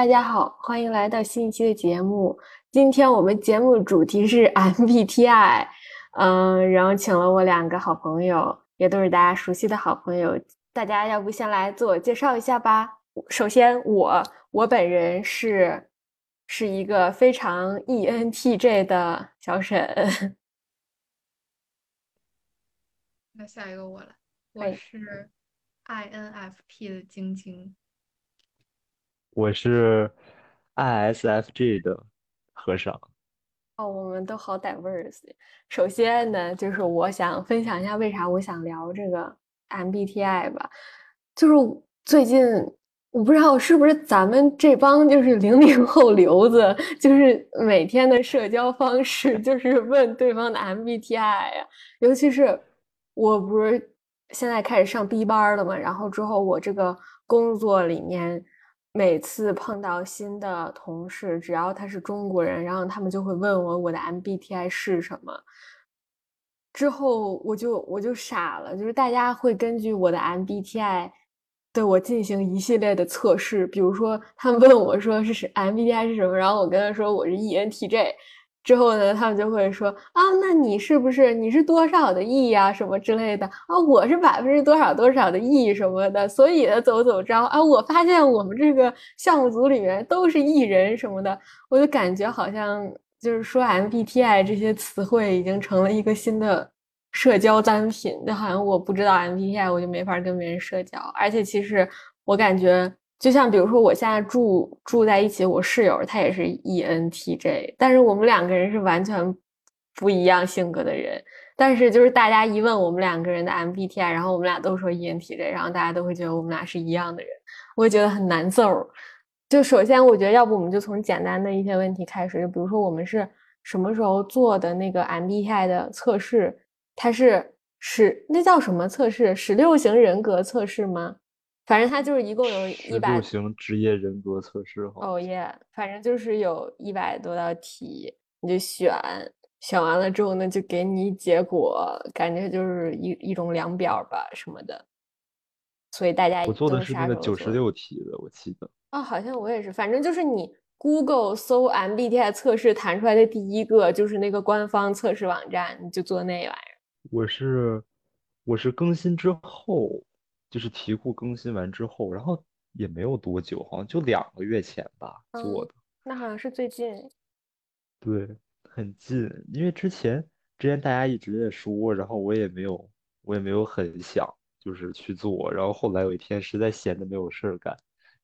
大家好，欢迎来到新一期的节目。今天我们节目主题是 MBTI，嗯，然后请了我两个好朋友，也都是大家熟悉的好朋友。大家要不先来自我介绍一下吧？首先，我我本人是是一个非常 ENTJ 的小沈。那下一个我了，我是 INFP 的晶晶。我是 ISFJ 的和尚。哦，我们都好 diverse。首先呢，就是我想分享一下为啥我想聊这个 MBTI 吧。就是最近我不知道是不是咱们这帮就是零零后留子，就是每天的社交方式就是问对方的 MBTI 呀。尤其是我不是现在开始上 B 班了嘛，然后之后我这个工作里面。每次碰到新的同事，只要他是中国人，然后他们就会问我我的 MBTI 是什么。之后我就我就傻了，就是大家会根据我的 MBTI 对我进行一系列的测试，比如说他们问我说是 MBTI 是什么，然后我跟他说我是 ENTJ。之后呢，他们就会说啊，那你是不是你是多少的 E 呀，什么之类的啊？我是百分之多少多少的 E 什么的，所以呢，走走着啊，我发现我们这个项目组里面都是 E 人什么的，我就感觉好像就是说 MBTI 这些词汇已经成了一个新的社交单品，就好像我不知道 MBTI，我就没法跟别人社交，而且其实我感觉。就像比如说，我现在住住在一起，我室友他也是 ENTJ，但是我们两个人是完全不一样性格的人。但是就是大家一问我们两个人的 MBTI，然后我们俩都说 ENTJ，然后大家都会觉得我们俩是一样的人，我觉得很难受。就首先，我觉得要不我们就从简单的一些问题开始，就比如说我们是什么时候做的那个 MBTI 的测试？它是十那叫什么测试？十六型人格测试吗？反正他就是一共有一百六型职业人格测试，哦耶！反正就是有一百多道题，你就选，选完了之后呢，就给你结果，感觉就是一一种量表吧什么的。所以大家我做的是那个九十六题的，我记得。哦，好像我也是，反正就是你 Google 搜 MBTI 测试弹出来的第一个就是那个官方测试网站，你就做那玩意儿。我是我是更新之后。就是题库更新完之后，然后也没有多久，好像就两个月前吧做的。那好像是最近。对，很近，因为之前之前大家一直在说，然后我也没有我也没有很想就是去做，然后后来有一天实在闲的没有事儿干，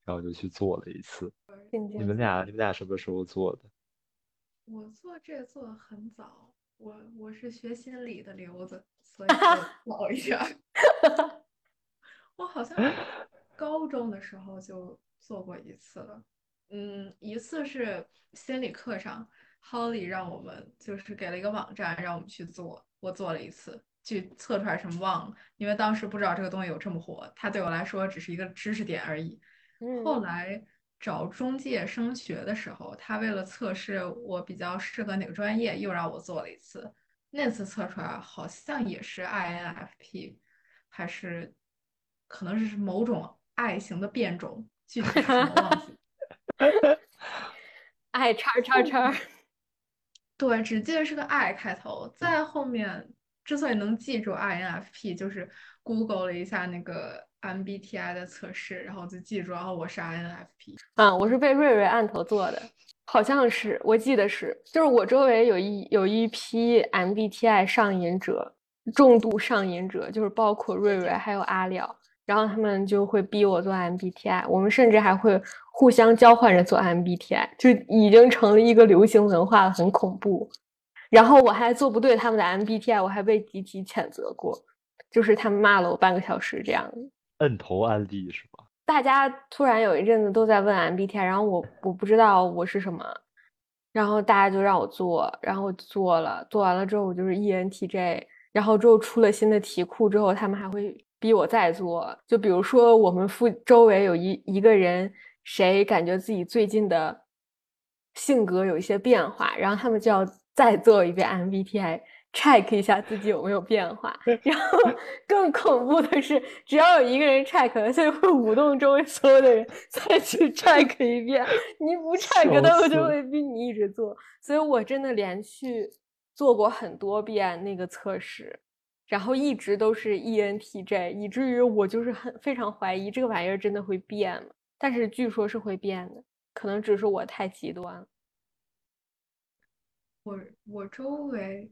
然后就去做了一次。你们俩你们俩什么时候做的？我做这做的很早，我我是学心理的瘤子，所以早 一点。我好像高中的时候就做过一次了，嗯，一次是心理课上，Holly 让我们就是给了一个网站让我们去做，我做了一次，去测出来什么忘了，因为当时不知道这个东西有这么火，它对我来说只是一个知识点而已。后来找中介升学的时候，他为了测试我比较适合哪个专业，又让我做了一次，那次测出来好像也是 INFP，还是。可能是某种爱型的变种，具体什么忘记。爱叉叉叉，对，只记得是个 I 开头。在后面之所以能记住 INFP，就是 Google 了一下那个 MBTI 的测试，然后就记住，然后我是 INFP。嗯，我是被瑞瑞按头做的，好像是，我记得是，就是我周围有一有一批 MBTI 上瘾者，重度上瘾者，就是包括瑞瑞还有阿廖。然后他们就会逼我做 MBTI，我们甚至还会互相交换着做 MBTI，就已经成了一个流行文化了，很恐怖。然后我还做不对他们的 MBTI，我还被集体谴责过，就是他们骂了我半个小时这样。摁头案例是吧？大家突然有一阵子都在问 MBTI，然后我我不知道我是什么，然后大家就让我做，然后做了，做完了之后我就是 ENTJ，然后之后出了新的题库之后，他们还会。逼我再做，就比如说我们附周围有一一个人，谁感觉自己最近的性格有一些变化，然后他们就要再做一遍 MBTI，check 一下自己有没有变化。然后更恐怖的是，只要有一个人 check，他就会舞动周围所有的人 再去 check 一遍。你不 check，他们就会逼你一直做。所以我真的连续做过很多遍那个测试，然后一直都是 ENTJ，以至于我就是很非常怀疑这个玩意儿真的会变吗？但是据说是会变的，可能只是我太极端了。我我周围，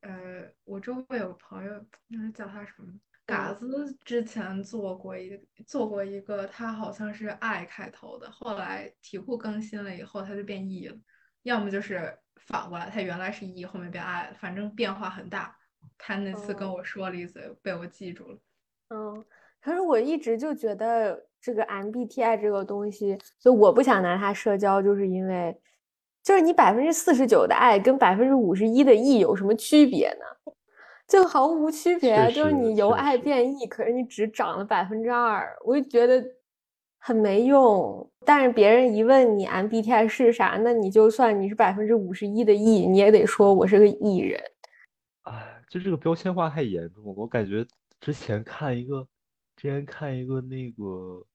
呃，我周围有朋友，那叫他什么？嘎子之前做过一做过一个，他好像是 I 开头的，后来题库更新了以后，他就变 E 了。要么就是反过来，他原来是 E，后面变 I 了，反正变化很大。他那次跟我说了一嘴，被我记住了。嗯，可是我一直就觉得这个 MBTI 这个东西，就我不想拿它社交，就是因为。就是你百分之四十九的爱跟百分之五十一的 E 有什么区别呢？就毫无区别。啊就是你由爱变 E，可是你只涨了百分之二，我就觉得很没用。但是别人一问你 MBTI 是啥，那你就算你是百分之五十一的 E，你也得说我是个 E 人。哎，就这个标签化太严重了。我感觉之前看一个，之前看一个那个，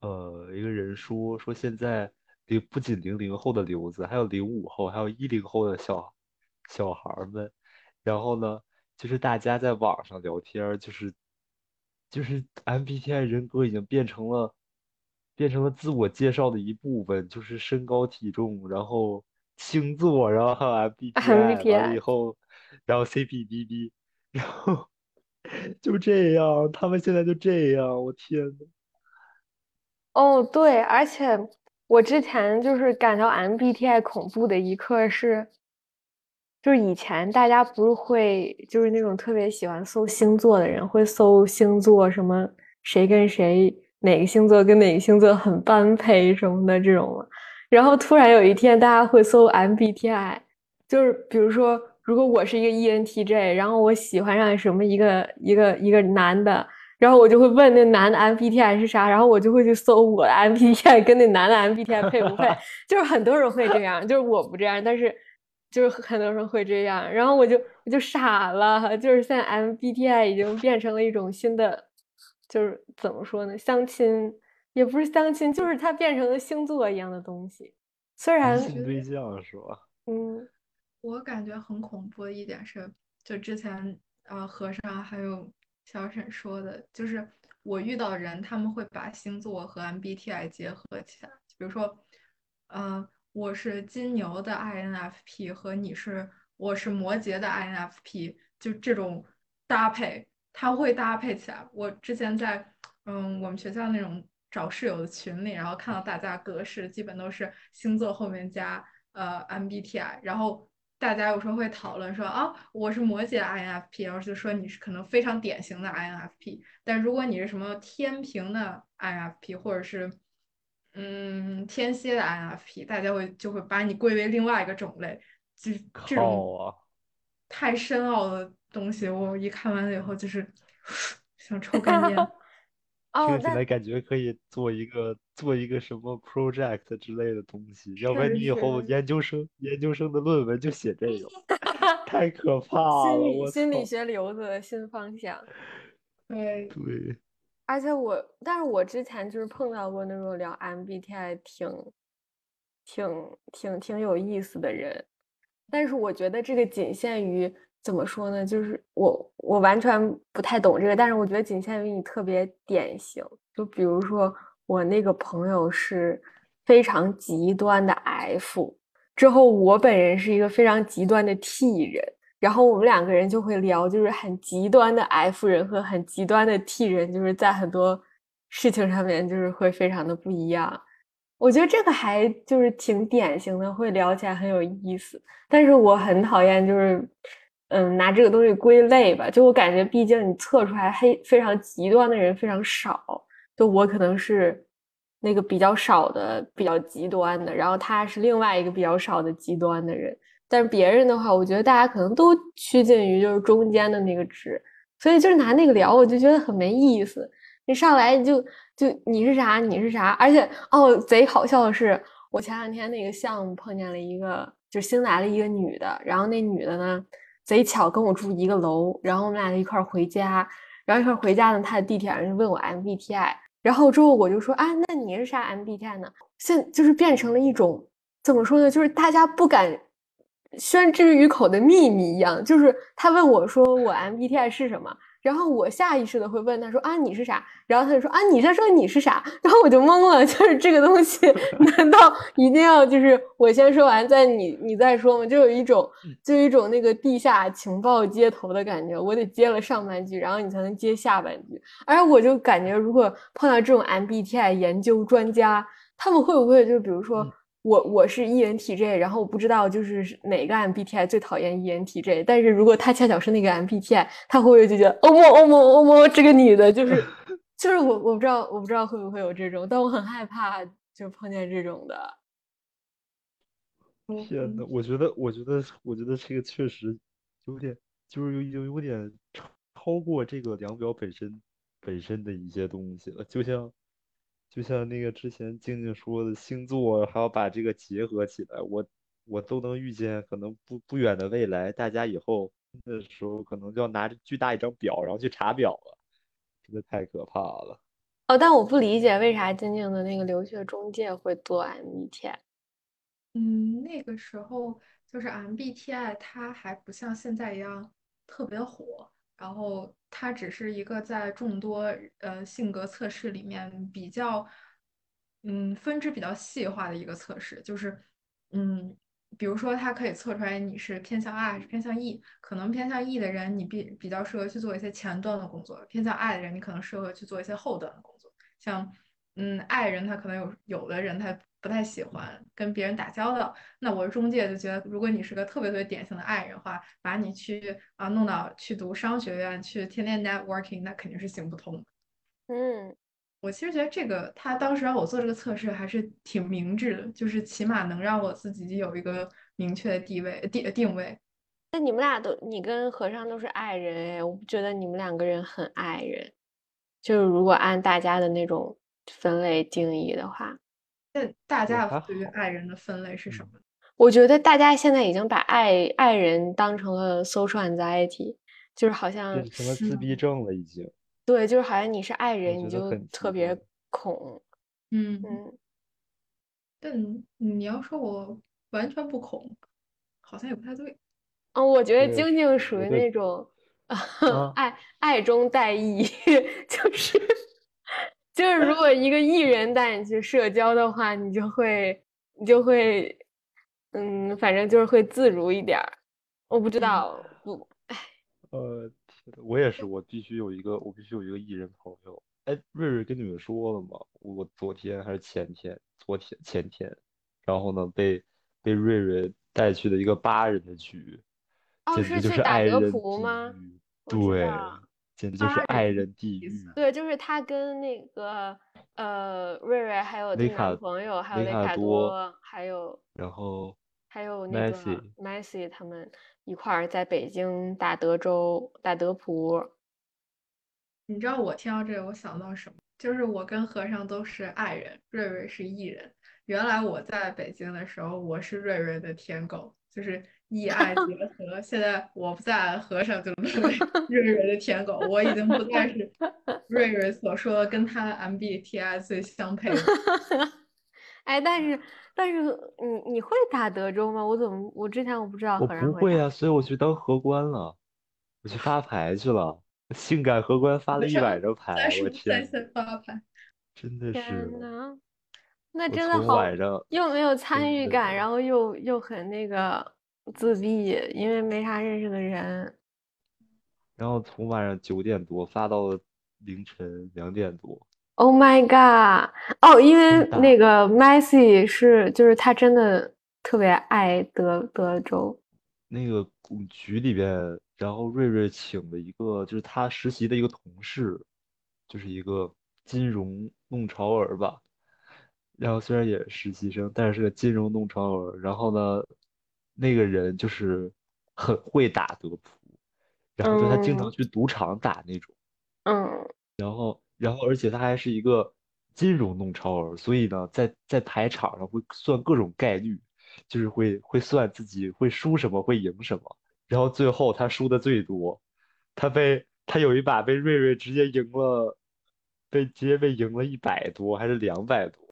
呃，一个人说说现在。零不仅零零后的留子，还有零五后，还有一零后的小小孩们。然后呢，就是大家在网上聊天，就是就是 MBTI 人格已经变成了变成了自我介绍的一部分，就是身高体重，然后星座，然后还有 MBTI，完了以后，然后 CPDD，然后就这样，他们现在就这样，我天呐。哦，对，而且。我之前就是感到 MBTI 恐怖的一刻是，就是以前大家不是会就是那种特别喜欢搜星座的人会搜星座什么谁跟谁哪个星座跟哪个星座很般配什么的这种嘛，然后突然有一天大家会搜 MBTI，就是比如说如果我是一个 ENTJ，然后我喜欢上什么一个一个一个男的。然后我就会问那男的 MBTI 是啥，然后我就会去搜我的 MBTI 跟那男的 MBTI 配不配，就是很多人会这样，就是我不这样，但是就是很多人会这样，然后我就我就傻了，就是现在 MBTI 已经变成了一种新的，就是怎么说呢，相亲也不是相亲，就是它变成了星座一样的东西，虽然新对象是吧？嗯，我感觉很恐怖的一点是，就之前呃和尚还有。小沈说的就是，我遇到人，他们会把星座和 MBTI 结合起来。比如说，嗯，我是金牛的 INFP 和你是我是摩羯的 INFP，就这种搭配，它会搭配起来。我之前在嗯我们学校那种找室友的群里，然后看到大家格式基本都是星座后面加呃 MBTI，然后。大家有时候会讨论说啊，我是摩羯 INFP，然后就说你是可能非常典型的 INFP。但如果你是什么天平的 INFP，或者是嗯天蝎的 INFP，大家会就会把你归为另外一个种类。就这种太深奥的东西，我一看完了以后就是 想抽根烟。听起来感觉可以做一个做一个什么 project 之类的东西，要不然你以后研究生研究生的论文就写这个，太可怕了！我心理学流子的新方向。对对。而且我，但是我之前就是碰到过那种聊 MBTI 挺挺挺挺有意思的人，但是我觉得这个仅限于。怎么说呢？就是我我完全不太懂这个，但是我觉得仅限于你特别典型。就比如说我那个朋友是非常极端的 F，之后我本人是一个非常极端的 T 人，然后我们两个人就会聊，就是很极端的 F 人和很极端的 T 人，就是在很多事情上面就是会非常的不一样。我觉得这个还就是挺典型的，会聊起来很有意思。但是我很讨厌就是。嗯，拿这个东西归类吧，就我感觉，毕竟你测出来黑非常极端的人非常少，就我可能是那个比较少的、比较极端的，然后他是另外一个比较少的极端的人。但是别人的话，我觉得大家可能都趋近于就是中间的那个值，所以就是拿那个聊，我就觉得很没意思。你上来就就你是啥，你是啥，而且哦，贼好笑的是，我前两天那个项目碰见了一个，就新来了一个女的，然后那女的呢。贼巧跟我住一个楼，然后我们俩就一块儿回家，然后一块儿回家呢，他在地铁上就问我 MBTI，然后之后我就说啊，那你是啥 MBTI 呢？现就是变成了一种怎么说呢，就是大家不敢宣之于口的秘密一样，就是他问我说我 MBTI 是什么？然后我下意识的会问他说啊你是啥？然后他就说啊你在说你是啥？然后我就懵了，就是这个东西 难道一定要就是我先说完再你你再说吗？就有一种就有一种那个地下情报接头的感觉，我得接了上半句，然后你才能接下半句。而我就感觉如果碰到这种 MBTI 研究专家，他们会不会就比如说？我我是 ENTJ，然后我不知道就是哪个 MBTI 最讨厌 ENTJ，但是如果他恰巧是那个 MBTI，他会不会就觉得欧莫欧莫欧莫这个女的就是 就是我我不知道我不知道会不会有这种，但我很害怕就碰见这种的。天呐，我觉得我觉得我觉得这个确实有点就是有有有点超过这个量表本身本身的一些东西了，就像。就像那个之前静静说的星座，还要把这个结合起来，我我都能预见，可能不不远的未来，大家以后的时候可能就要拿着巨大一张表，然后去查表了，真的太可怕了。哦，但我不理解为啥静静的那个留学中介会做 MBTI。嗯，那个时候就是 MBTI，它还不像现在一样特别火。然后它只是一个在众多呃性格测试里面比较，嗯，分支比较细化的一个测试，就是嗯，比如说它可以测出来你是偏向 I 还是偏向 E，可能偏向 E 的人你比比较适合去做一些前端的工作，偏向 I 的人你可能适合去做一些后端的工作，像嗯 I 人他可能有有的人他。不太喜欢跟别人打交道，那我中介就觉得，如果你是个特别特别典型的爱人的话，把你去啊弄到去读商学院，去天天 networking，那肯定是行不通的。嗯，我其实觉得这个他当时让我做这个测试还是挺明智的，就是起码能让我自己有一个明确的地位定定位。那你们俩都，你跟和尚都是爱人哎，我不觉得你们两个人很爱人，就是如果按大家的那种分类定义的话。那大家对于爱人的分类是什么？我觉得大家现在已经把爱爱人当成了 social anxiety，就是好像成了自闭症了，已经。对，就是好像你是爱人，你就特别恐。嗯嗯。但你要说我完全不恐，好像也不太对。嗯，我觉得晶晶属于那种 爱爱中带意，就是。就是如果一个艺人带你去社交的话，你就会，你就会，嗯，反正就是会自如一点儿。我不知道，不，哎。呃，我也是，我必须有一个，我必须有一个艺人朋友。哎，瑞瑞跟你们说了吗？我昨天还是前天，昨天前天，然后呢，被被瑞瑞带去的一个八人的局，简直就是爱人地狱。对。简直就是爱人地狱。对，就是他跟那个呃瑞瑞，还有他男朋友，还有雷卡多，还有然后还有那个 Messi 他们一块儿在北京打德州打德普。你知道我听到这个我想到什么？就是我跟和尚都是爱人，瑞瑞是艺人。原来我在北京的时候，我是瑞瑞的舔狗，就是。义爱结合，现在我不在，和尚就沦为瑞瑞的舔狗。我已经不再是 瑞瑞所说的跟他 MBTI 最相配的。哎，但是但是你你会打德州吗？我怎么我之前我不知道。我不会啊，所以我去当荷官了，我去发牌去了，性感荷官发了一晚上牌，我天！发牌，真的是。那真的好，又没有参与感，然后又又很那个。自闭，因为没啥认识的人。然后从晚上九点多发到凌晨两点多。Oh my god！哦，因为那个 Messi 是，就是他真的特别爱德德州。那个局里边，然后瑞瑞请了一个，就是他实习的一个同事，就是一个金融弄潮儿吧。然后虽然也是实习生，但是是个金融弄潮儿。然后呢？那个人就是很会打德扑，然后就他经常去赌场打那种，嗯，然后然后而且他还是一个金融弄潮儿，所以呢，在在牌场上会算各种概率，就是会会算自己会输什么会赢什么，然后最后他输的最多，他被他有一把被瑞瑞直接赢了，被直接被赢了一百多还是两百多。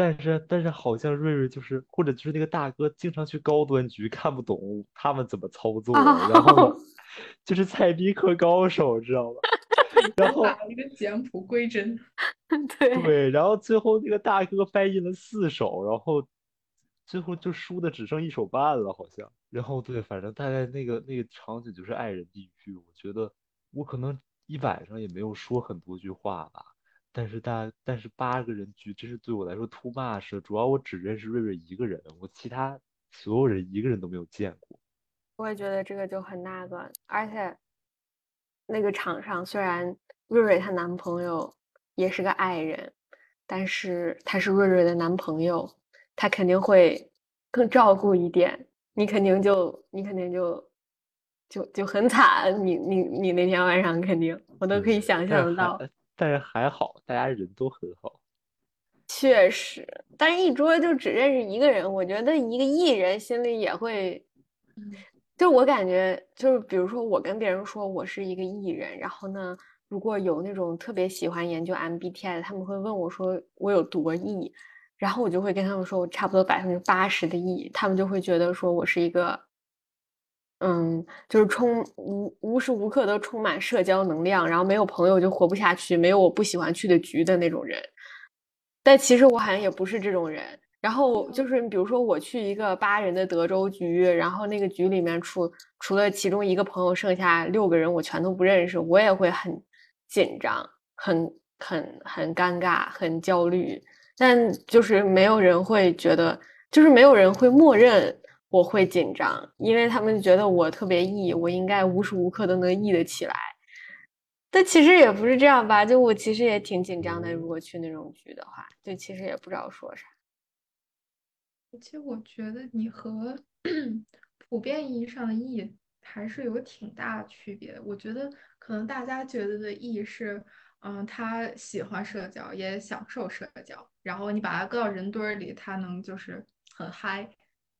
但是但是好像瑞瑞就是或者就是那个大哥经常去高端局看不懂他们怎么操 作，然后 就是菜逼嗑高手，知道吧？然后 打一个简谱归真。对对，然后最后那个大哥掰进了四手，然后最后就输的只剩一手半了，好像。然后对，反正大概那个那个场景就是爱人地狱。我觉得我可能一晚上也没有说很多句话吧，但是大但是八个人局真是对我来说 too much 了。主要我只认识瑞瑞一个人，我其他所有人一个人都没有见过。我也觉得这个就很那个，而且那个场上虽然瑞瑞她男朋友也是个爱人，但是他是瑞瑞的男朋友，他肯定会更照顾一点，你肯定就你肯定就就就很惨，你你你那天晚上肯定我都可以想象到。还但是还好，大家人都很好。确实，但是一桌就只认识一个人，我觉得一个艺人心里也会，嗯就我感觉，就是比如说我跟别人说我是一个艺人，然后呢，如果有那种特别喜欢研究 MBTI 的，他们会问我说我有多 E，然后我就会跟他们说我差不多百分之八十的 E，他们就会觉得说我是一个，嗯，就是充无无时无刻都充满社交能量，然后没有朋友就活不下去，没有我不喜欢去的局的那种人。但其实我好像也不是这种人。然后就是比如说我去一个八人的德州局，然后那个局里面除除了其中一个朋友，剩下六个人我全都不认识，我也会很紧张，很很很尴尬，很焦虑。但就是没有人会觉得，就是没有人会默认我会紧张，因为他们觉得我特别 E，我应该无时无刻都能 E 得起来。但其实也不是这样吧，就我其实也挺紧张的，如果去那种局的话，就其实也不知道说啥。其实我觉得你和 普遍意义上的 E 还是有挺大区别的。我觉得可能大家觉得的 E 是，嗯，他喜欢社交，也享受社交，然后你把他搁到人堆儿里，他能就是很嗨。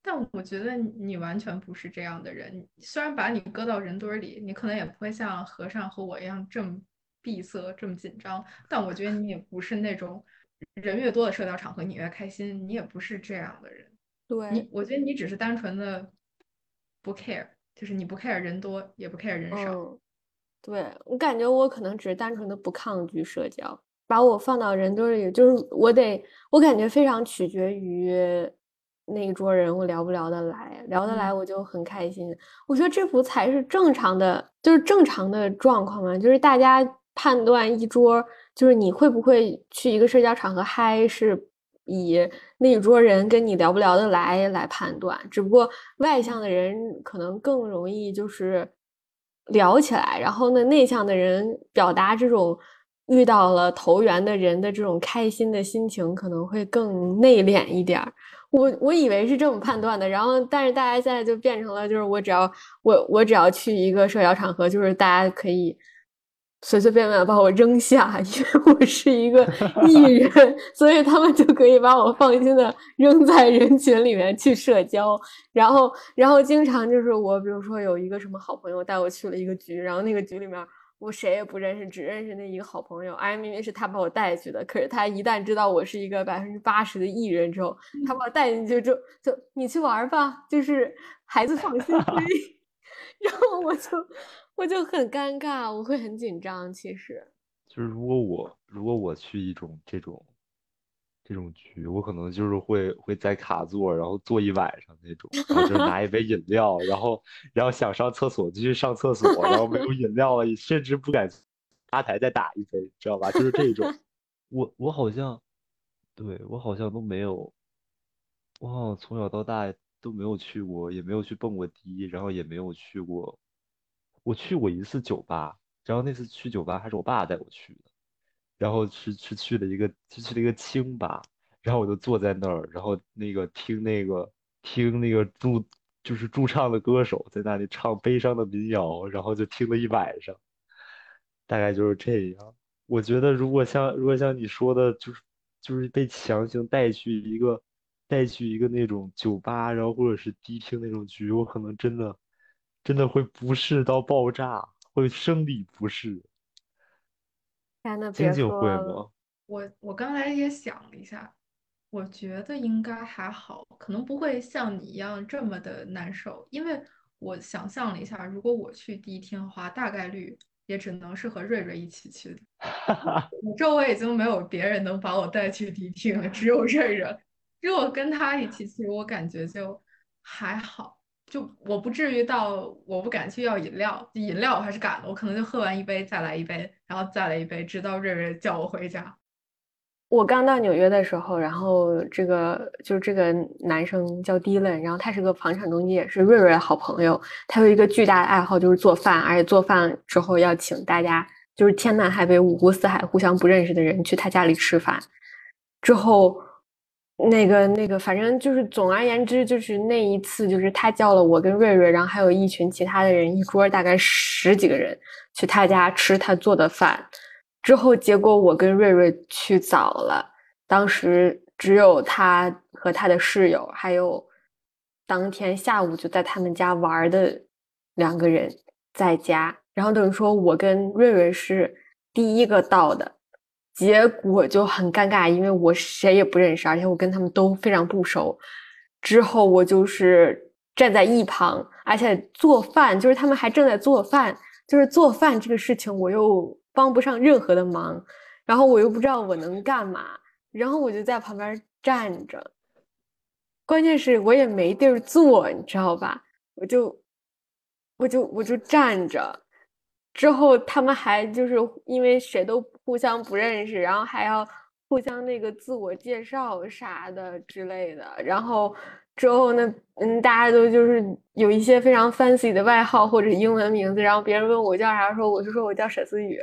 但我觉得你完全不是这样的人。虽然把你搁到人堆儿里，你可能也不会像和尚和我一样这么闭塞、这么紧张。但我觉得你也不是那种人越多的社交场合你越开心，你也不是这样的人。对你，我觉得你只是单纯的不 care，就是你不 care 人多，也不 care 人少。嗯，对，我感觉我可能只是单纯的不抗拒社交，把我放到人堆里，就是我得，我感觉非常取决于那一桌人我聊不聊得来，聊得来嗯我就很开心。我觉得这不才是正常的，就是正常的状况嘛，就是大家判断一桌，就是你会不会去一个社交场合嗨，是以那一桌人跟你聊不聊得来来判断。只不过外向的人可能更容易就是聊起来，然后呢，内向的人表达这种遇到了投缘的人的这种开心的心情，可能会更内敛一点儿。我我以为是这么判断的，然后但是大家现在就变成了，就是我只要我我只要去一个社交场合，就是大家可以随随便便把我扔下，因为我是一个艺人，所以他们就可以把我放心的扔在人群里面去社交。然后然后经常就是我，比如说有一个什么好朋友带我去了一个局，然后那个局里面。我谁也不认识，只认识那一个好朋友。哎，明明是他把我带去的，可是他一旦知道我是一个百分之八十的艺人之后，他把我带进去就就你去玩吧，就是孩子放心飞。然后我就我就很尴尬，我会很紧张。其实，就是如果我如果我去一种这种这种局，我可能就是会会在卡座，然后坐一晚上那种，然后就是拿一杯饮料，然后然后想上厕所就去上厕所，然后没有 饮料了，甚至不敢吧台再打一杯，知道吧？就是这种。我我好像，对，我好像都没有，我好像从小到大都没有去过，也没有去蹦过迪，然后也没有去过，我去过一次酒吧，然后那次去酒吧还是我爸带我去的。然后是是去了一个是去了一个清吧，然后我就坐在那儿，然后那个听那个听那个驻就是驻唱的歌手在那里唱悲伤的民谣，然后就听了一晚上，大概就是这样。我觉得如果像如果像你说的，就是就是被强行带去一个带去一个那种酒吧，然后或者是迪厅那种局，我可能真的真的会不适到爆炸，会生理不适。天呐，晶晶别说了，会吗？我我刚才也想了一下，我觉得应该还好，可能不会像你一样这么的难受，因为我想象了一下，如果我去迪厅的话，大概率也只能是和瑞瑞一起去的。我周围已经没有别人能把我带去迪厅了，只有瑞瑞。如果跟他一起去，我感觉就还好，就我不至于到我不敢去要饮料，饮料我还是敢的，我可能就喝完一杯再来一杯，然后再来一杯，直到瑞瑞叫我回家。我刚到纽约的时候，然后这个就是这个男生叫 Dylan，然后他是个房产中介，是瑞瑞的好朋友。他有一个巨大的爱好就是做饭，而且做饭之后要请大家，就是天南海北、五湖四海互相不认识的人去他家里吃饭。之后，那个那个，反正就是总而言之，就是那一次，就是他叫了我跟瑞瑞，然后还有一群其他的人，一桌大概十几个人去他家吃他做的饭。之后，结果我跟瑞瑞去早了，当时只有他和他的室友，还有当天下午就在他们家玩的两个人在家。然后等于说我跟瑞瑞是第一个到的，结果就很尴尬，因为我谁也不认识，而且我跟他们都非常不熟。之后我就是站在一旁，而且做饭，就是他们还正在做饭，就是做饭这个事情我又帮不上任何的忙，然后我又不知道我能干嘛，然后我就在旁边站着。关键是我也没地儿坐，你知道吧？我就我就我就站着。之后他们还就是因为谁都互相不认识，然后还要互相那个自我介绍啥的之类的。然后之后呢，嗯，大家都就是有一些非常 fancy 的外号或者英文名字，然后别人问我叫啥，说我就说我叫沈思雨，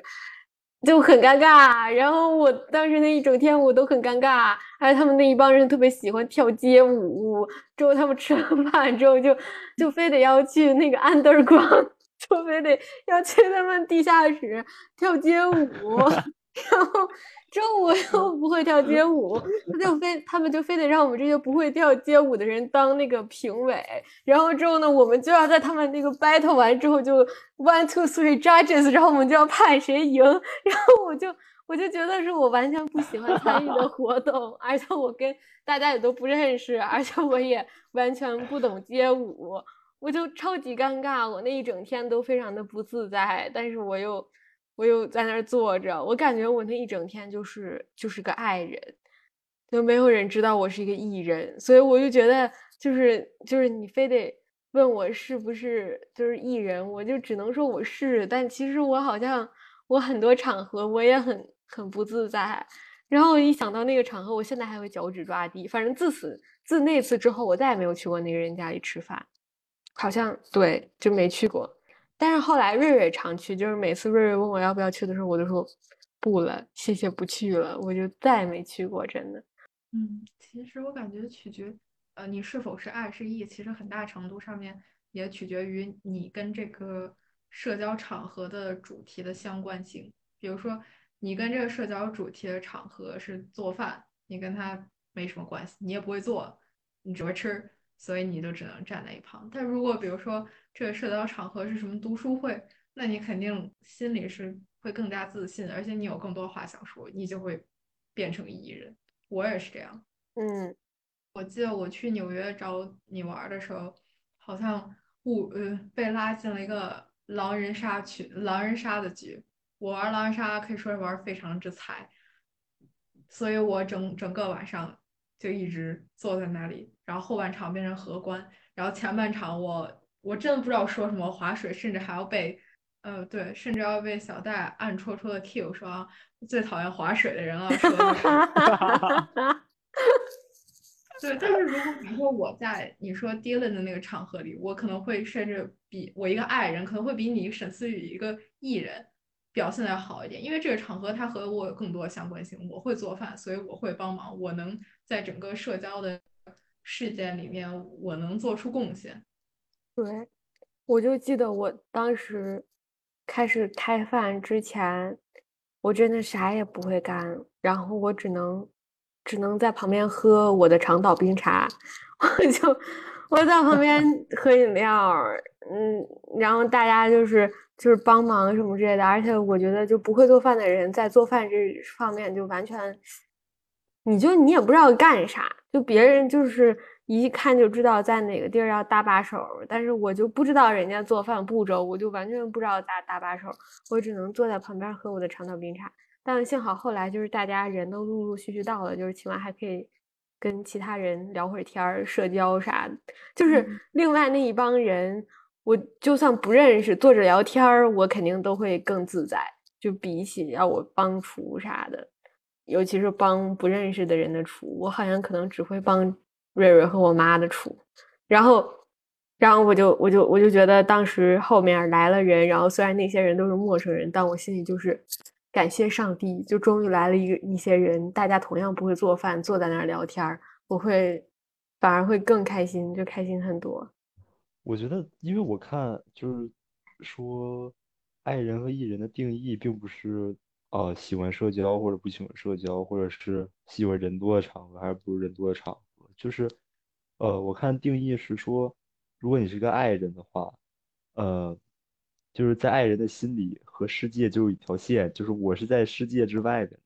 就很尴尬。然后我当时那一整天我都很尴尬，还有他们那一帮人特别喜欢跳街舞。之后他们吃完饭之后就就非得要去那个 underground。就非得要去他们地下室跳街舞，然后之后我又不会跳街舞，他就非他们就非得让我们这些不会跳街舞的人当那个评委，然后之后呢，我们就要在他们那个 battle 完之后就 one two three judges，然后我们就要判谁赢，然后我就我就觉得是我完全不喜欢参与的 活动，而且我跟大家也都不认识，而且我也完全不懂街舞。我就超级尴尬，我那一整天都非常的不自在，但是我又我又在那儿坐着，我感觉我那一整天就是就是个爱人，就没有人知道我是一个艺人，所以我就觉得就是就是你非得问我是不是就是艺人，我就只能说我是，但其实我好像我很多场合我也很很不自在，然后一想到那个场合，我现在还会脚趾抓地，反正自此自那次之后，我再也没有去过那个人家里吃饭。好像对，就没去过。但是后来瑞瑞常去，就是每次瑞瑞问我要不要去的时候，我都说不了，谢谢，不去了。我就再也没去过，真的。嗯，其实我感觉取决，呃，你是否是爱是义，其实很大程度上面也取决于你跟这个社交场合的主题的相关性。比如说，你跟这个社交主题的场合是做饭，你跟他没什么关系，你也不会做，你只会吃。所以你就只能站在一旁。但如果比如说这个社交场合是什么读书会，那你肯定心里是会更加自信，而且你有更多话想说，你就会变成艺人。我也是这样。嗯，我记得我去纽约找你玩的时候，好像误呃被拉进了一个狼人杀群，狼人杀的局。我玩狼人杀可以说是玩非常之菜，所以我整整个晚上。就一直坐在那里，然后后半场变成荷官，然后前半场我我真的不知道说什么划水，甚至还要被，呃对，甚至要被小戴暗戳戳的 Q 说最讨厌划水的人了，说 对，但是如果比如说我在你说 Dylan 的那个场合里，我可能会甚至比我一个爱人可能会比你沈思雨一个艺人。表现的要好一点，因为这个场合它和我有更多相关性。我会做饭，所以我会帮忙。我能在整个社交的事件里面，我能做出贡献。对，我就记得我当时开始开饭之前，我真的啥也不会干，然后我只能只能在旁边喝我的长岛冰茶。我就我在旁边喝饮料，嗯，然后大家就是就是帮忙什么之类的，而且我觉得就不会做饭的人在做饭这方面就完全，你就你也不知道干啥，就别人就是一看就知道在哪个地儿要搭把手，但是我就不知道人家做饭步骤，我就完全不知道咋搭把手，我只能坐在旁边喝我的长岛冰茶。但幸好后来就是大家人都陆陆续续到了，就是起码还可以。跟其他人聊会儿天儿、社交啥的，就是另外那一帮人，我就算不认识，坐着聊天儿，我肯定都会更自在。就比起要我帮厨啥的，尤其是帮不认识的人的厨，我好像可能只会帮瑞瑞和我妈的厨。然后，然后我就我就我就觉得当时后面来了人，然后虽然那些人都是陌生人，但我心里就是。感谢上帝，就终于来了一个一些人，大家同样不会做饭，坐在那儿聊天儿，我会反而会更开心，就开心很多。我觉得，因为我看就是说，爱人和艺人的定义，并不是呃喜欢社交或者不喜欢社交，或者是喜欢人多的场合还是不是人多的场合，就是呃，我看定义是说，如果你是个爱人的话，呃。就是在爱人的心里和世界就有一条线，就是我是在世界之外的，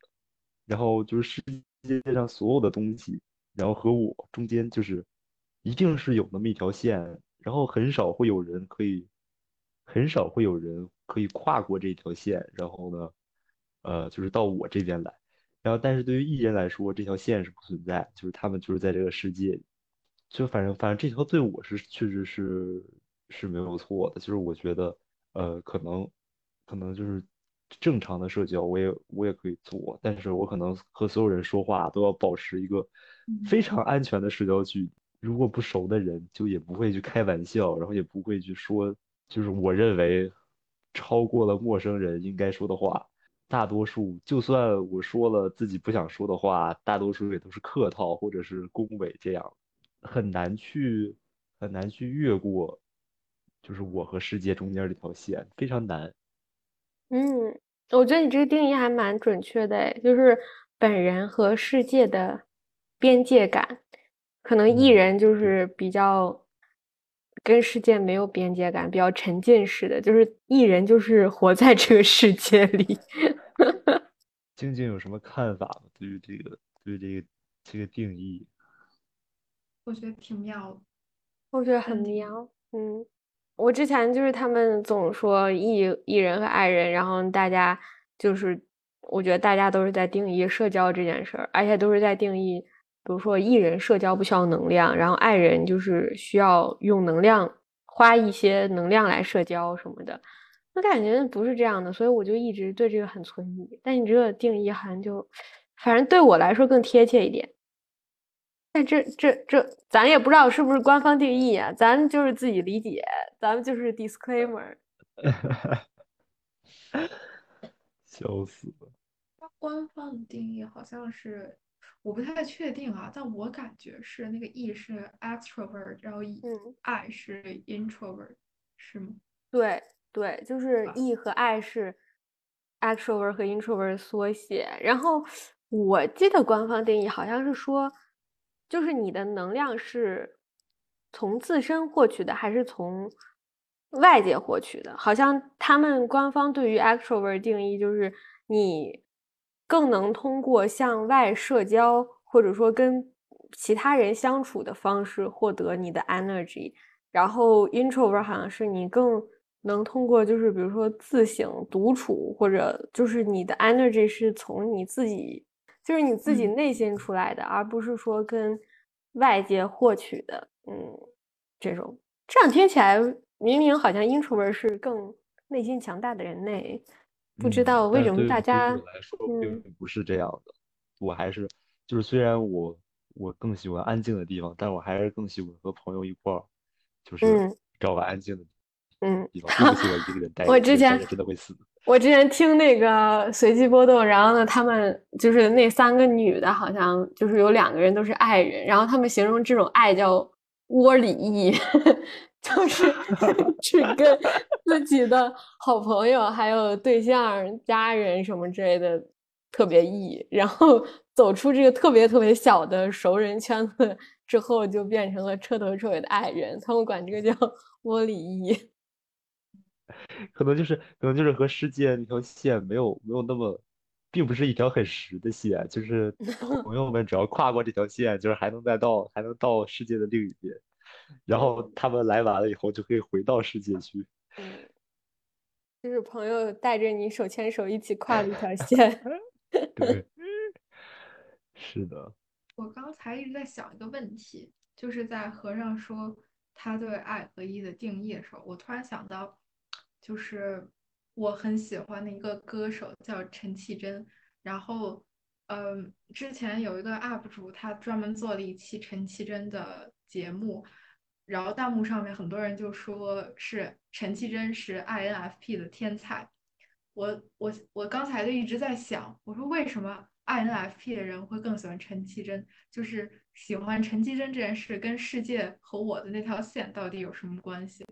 然后就是世界上所有的东西，然后和我中间就是一定是有那么一条线，然后很少会有人可以，很少会有人可以跨过这条线，然后呢，呃，就是到我这边来，然后但是对于艺人来说，这条线是不存在，就是他们就是在这个世界，就反正反正这条对我是确实是是没有错的，就是我觉得。呃，可能，可能就是正常的社交，我也我也可以做，但是我可能和所有人说话都要保持一个非常安全的社交距离。如果不熟的人，就也不会去开玩笑，然后也不会去说，就是我认为超过了陌生人应该说的话。大多数，就算我说了自己不想说的话，大多数也都是客套或者是恭维，这样很难去很难去越过。就是我和世界中间这条线非常难。嗯，我觉得你这个定义还蛮准确的，就是本人和世界的边界感。可能艺人就是比较跟世界没有边界感，比较沉浸式的，就是艺人就是活在这个世界里。静静有什么看法吗？对于这个，对于这个这个定义，我觉得挺妙的。我觉得很妙，嗯。我之前就是他们总说艺艺人和爱人，然后大家就是，我觉得大家都是在定义社交这件事儿，而且都是在定义，比如说艺人社交不需要能量，然后爱人就是需要用能量花一些能量来社交什么的。我感觉不是这样的，所以我就一直对这个很存疑。但你这个定义好像就，反正对我来说更贴切一点。但这这这，咱也不知道是不是官方定义啊，咱就是自己理解，咱们就是 disclaimer。笑死了。那官方的定义好像是，我不太确定啊，但我感觉是那个 E 是 extrovert，然后 I 是 introvert，是吗？对对，就是 E 和 I 是 extrovert 和 introvert 缩写。然后我记得官方定义好像是说。就是你的能量是从自身获取的，还是从外界获取的？好像他们官方对于 extrovert 定义就是你更能通过向外社交，或者说跟其他人相处的方式获得你的 energy。然后 introvert 好像是你更能通过，就是比如说自省、独处，或者就是你的 energy 是从你自己。就是你自己内心出来的，而不是说跟外界获取的。嗯，这种这样听起来，明明好像 introvert 是更内心强大的人类，不知道为什么大家来说并不是这样的。我还是就是虽然我我更喜欢安静的地方，但我还是更喜欢和朋友一块儿，就是找个安静的地方，不喜欢一个人 待着，我之前真的会死。我之前听那个随机波动，然后呢，他们就是那三个女的，好像就是有两个人都是爱人，然后他们形容这种爱叫窝里意，就是 只跟自己的好朋友、还有对象、家人什么之类的特别意，然后走出这个特别特别小的熟人圈子之后，就变成了彻头彻尾的爱人。他们管这个叫窝里异。可能就是可能就是和世界那条线没有没有那么，并不是一条很实的线，就是朋友们只要跨过这条线，就是还能再到还能到世界的另一边，然后他们来完了以后就可以回到世界去。嗯，就是朋友带着你手牵手一起跨了一条线。对，是的。我刚才一直在想一个问题，就是在和尚说他对爱和一的定义的时候，我突然想到。就是我很喜欢的一个歌手叫陈绮贞，然后，嗯，之前有一个 UP 主，他专门做了一期陈绮贞的节目，然后弹幕上面很多人就说是陈绮贞是 INFP 的天才，我我我刚才就一直在想，我说为什么 INFP 的人会更喜欢陈绮贞？就是喜欢陈绮贞这件事跟世界和我的那条线到底有什么关系？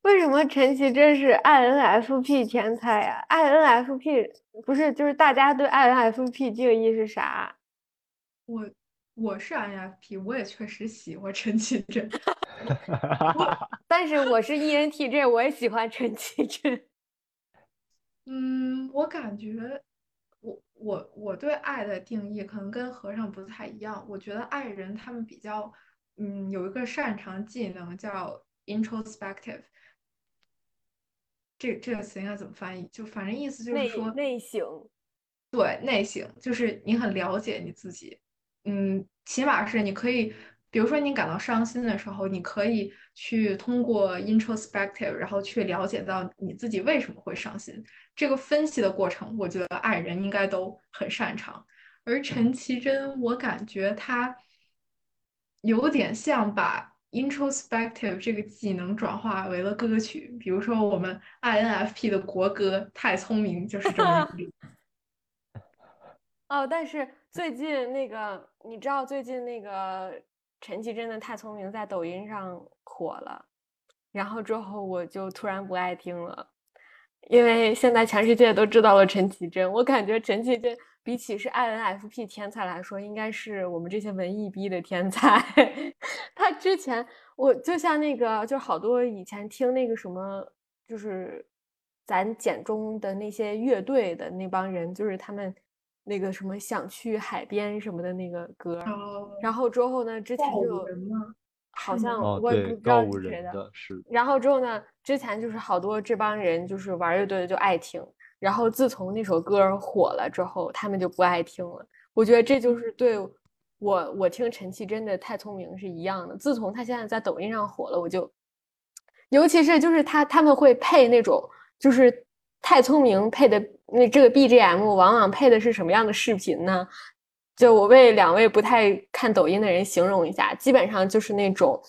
为什么陈绮贞是 INFP 天才呀？INFP 不是就是大家对 INFP 定义是啥？我我是 INFP，我也确实喜欢陈绮贞。但是我是 ENTJ，我也喜欢陈绮贞。嗯，我感觉我我我对爱的定义可能跟和尚不太一样。我觉得爱人他们比较嗯有一个擅长技能叫 introspective。这这个词应该怎么翻译？就反正意思就是说内省，对内省，就是你很了解你自己，嗯，起码是你可以，比如说你感到伤心的时候，你可以去通过 introspective，然后去了解到你自己为什么会伤心。这个分析的过程，我觉得爱人应该都很擅长。而陈绮贞，我感觉她有点像把。introspective 这个技能转化为了歌曲，比如说我们 INFP 的国歌《太聪明》就是这么一个。哦，但是最近那个，你知道最近那个陈绮贞的《太聪明》在抖音上火了，然后之后我就突然不爱听了，因为现在全世界都知道了陈绮贞，我感觉陈绮贞。比起是 INFP 天才来说，应该是我们这些文艺逼的天才。他之前，我就像那个，就好多以前听那个什么，就是咱简中的那些乐队的那帮人，就是他们那个什么想去海边什么的那个歌。然后之后呢，之前就有好像我也不知道是谁的。是。然后之后呢，之前就是好多这帮人就是玩乐队的就爱听。然后自从那首歌火了之后，他们就不爱听了。我觉得这就是对我我听陈绮贞的《太聪明》是一样的。自从他现在在抖音上火了，我就，尤其是就是他他们会配那种就是《太聪明》配的那这个 BGM，往往配的是什么样的视频呢？就我为两位不太看抖音的人形容一下，基本上就是那种，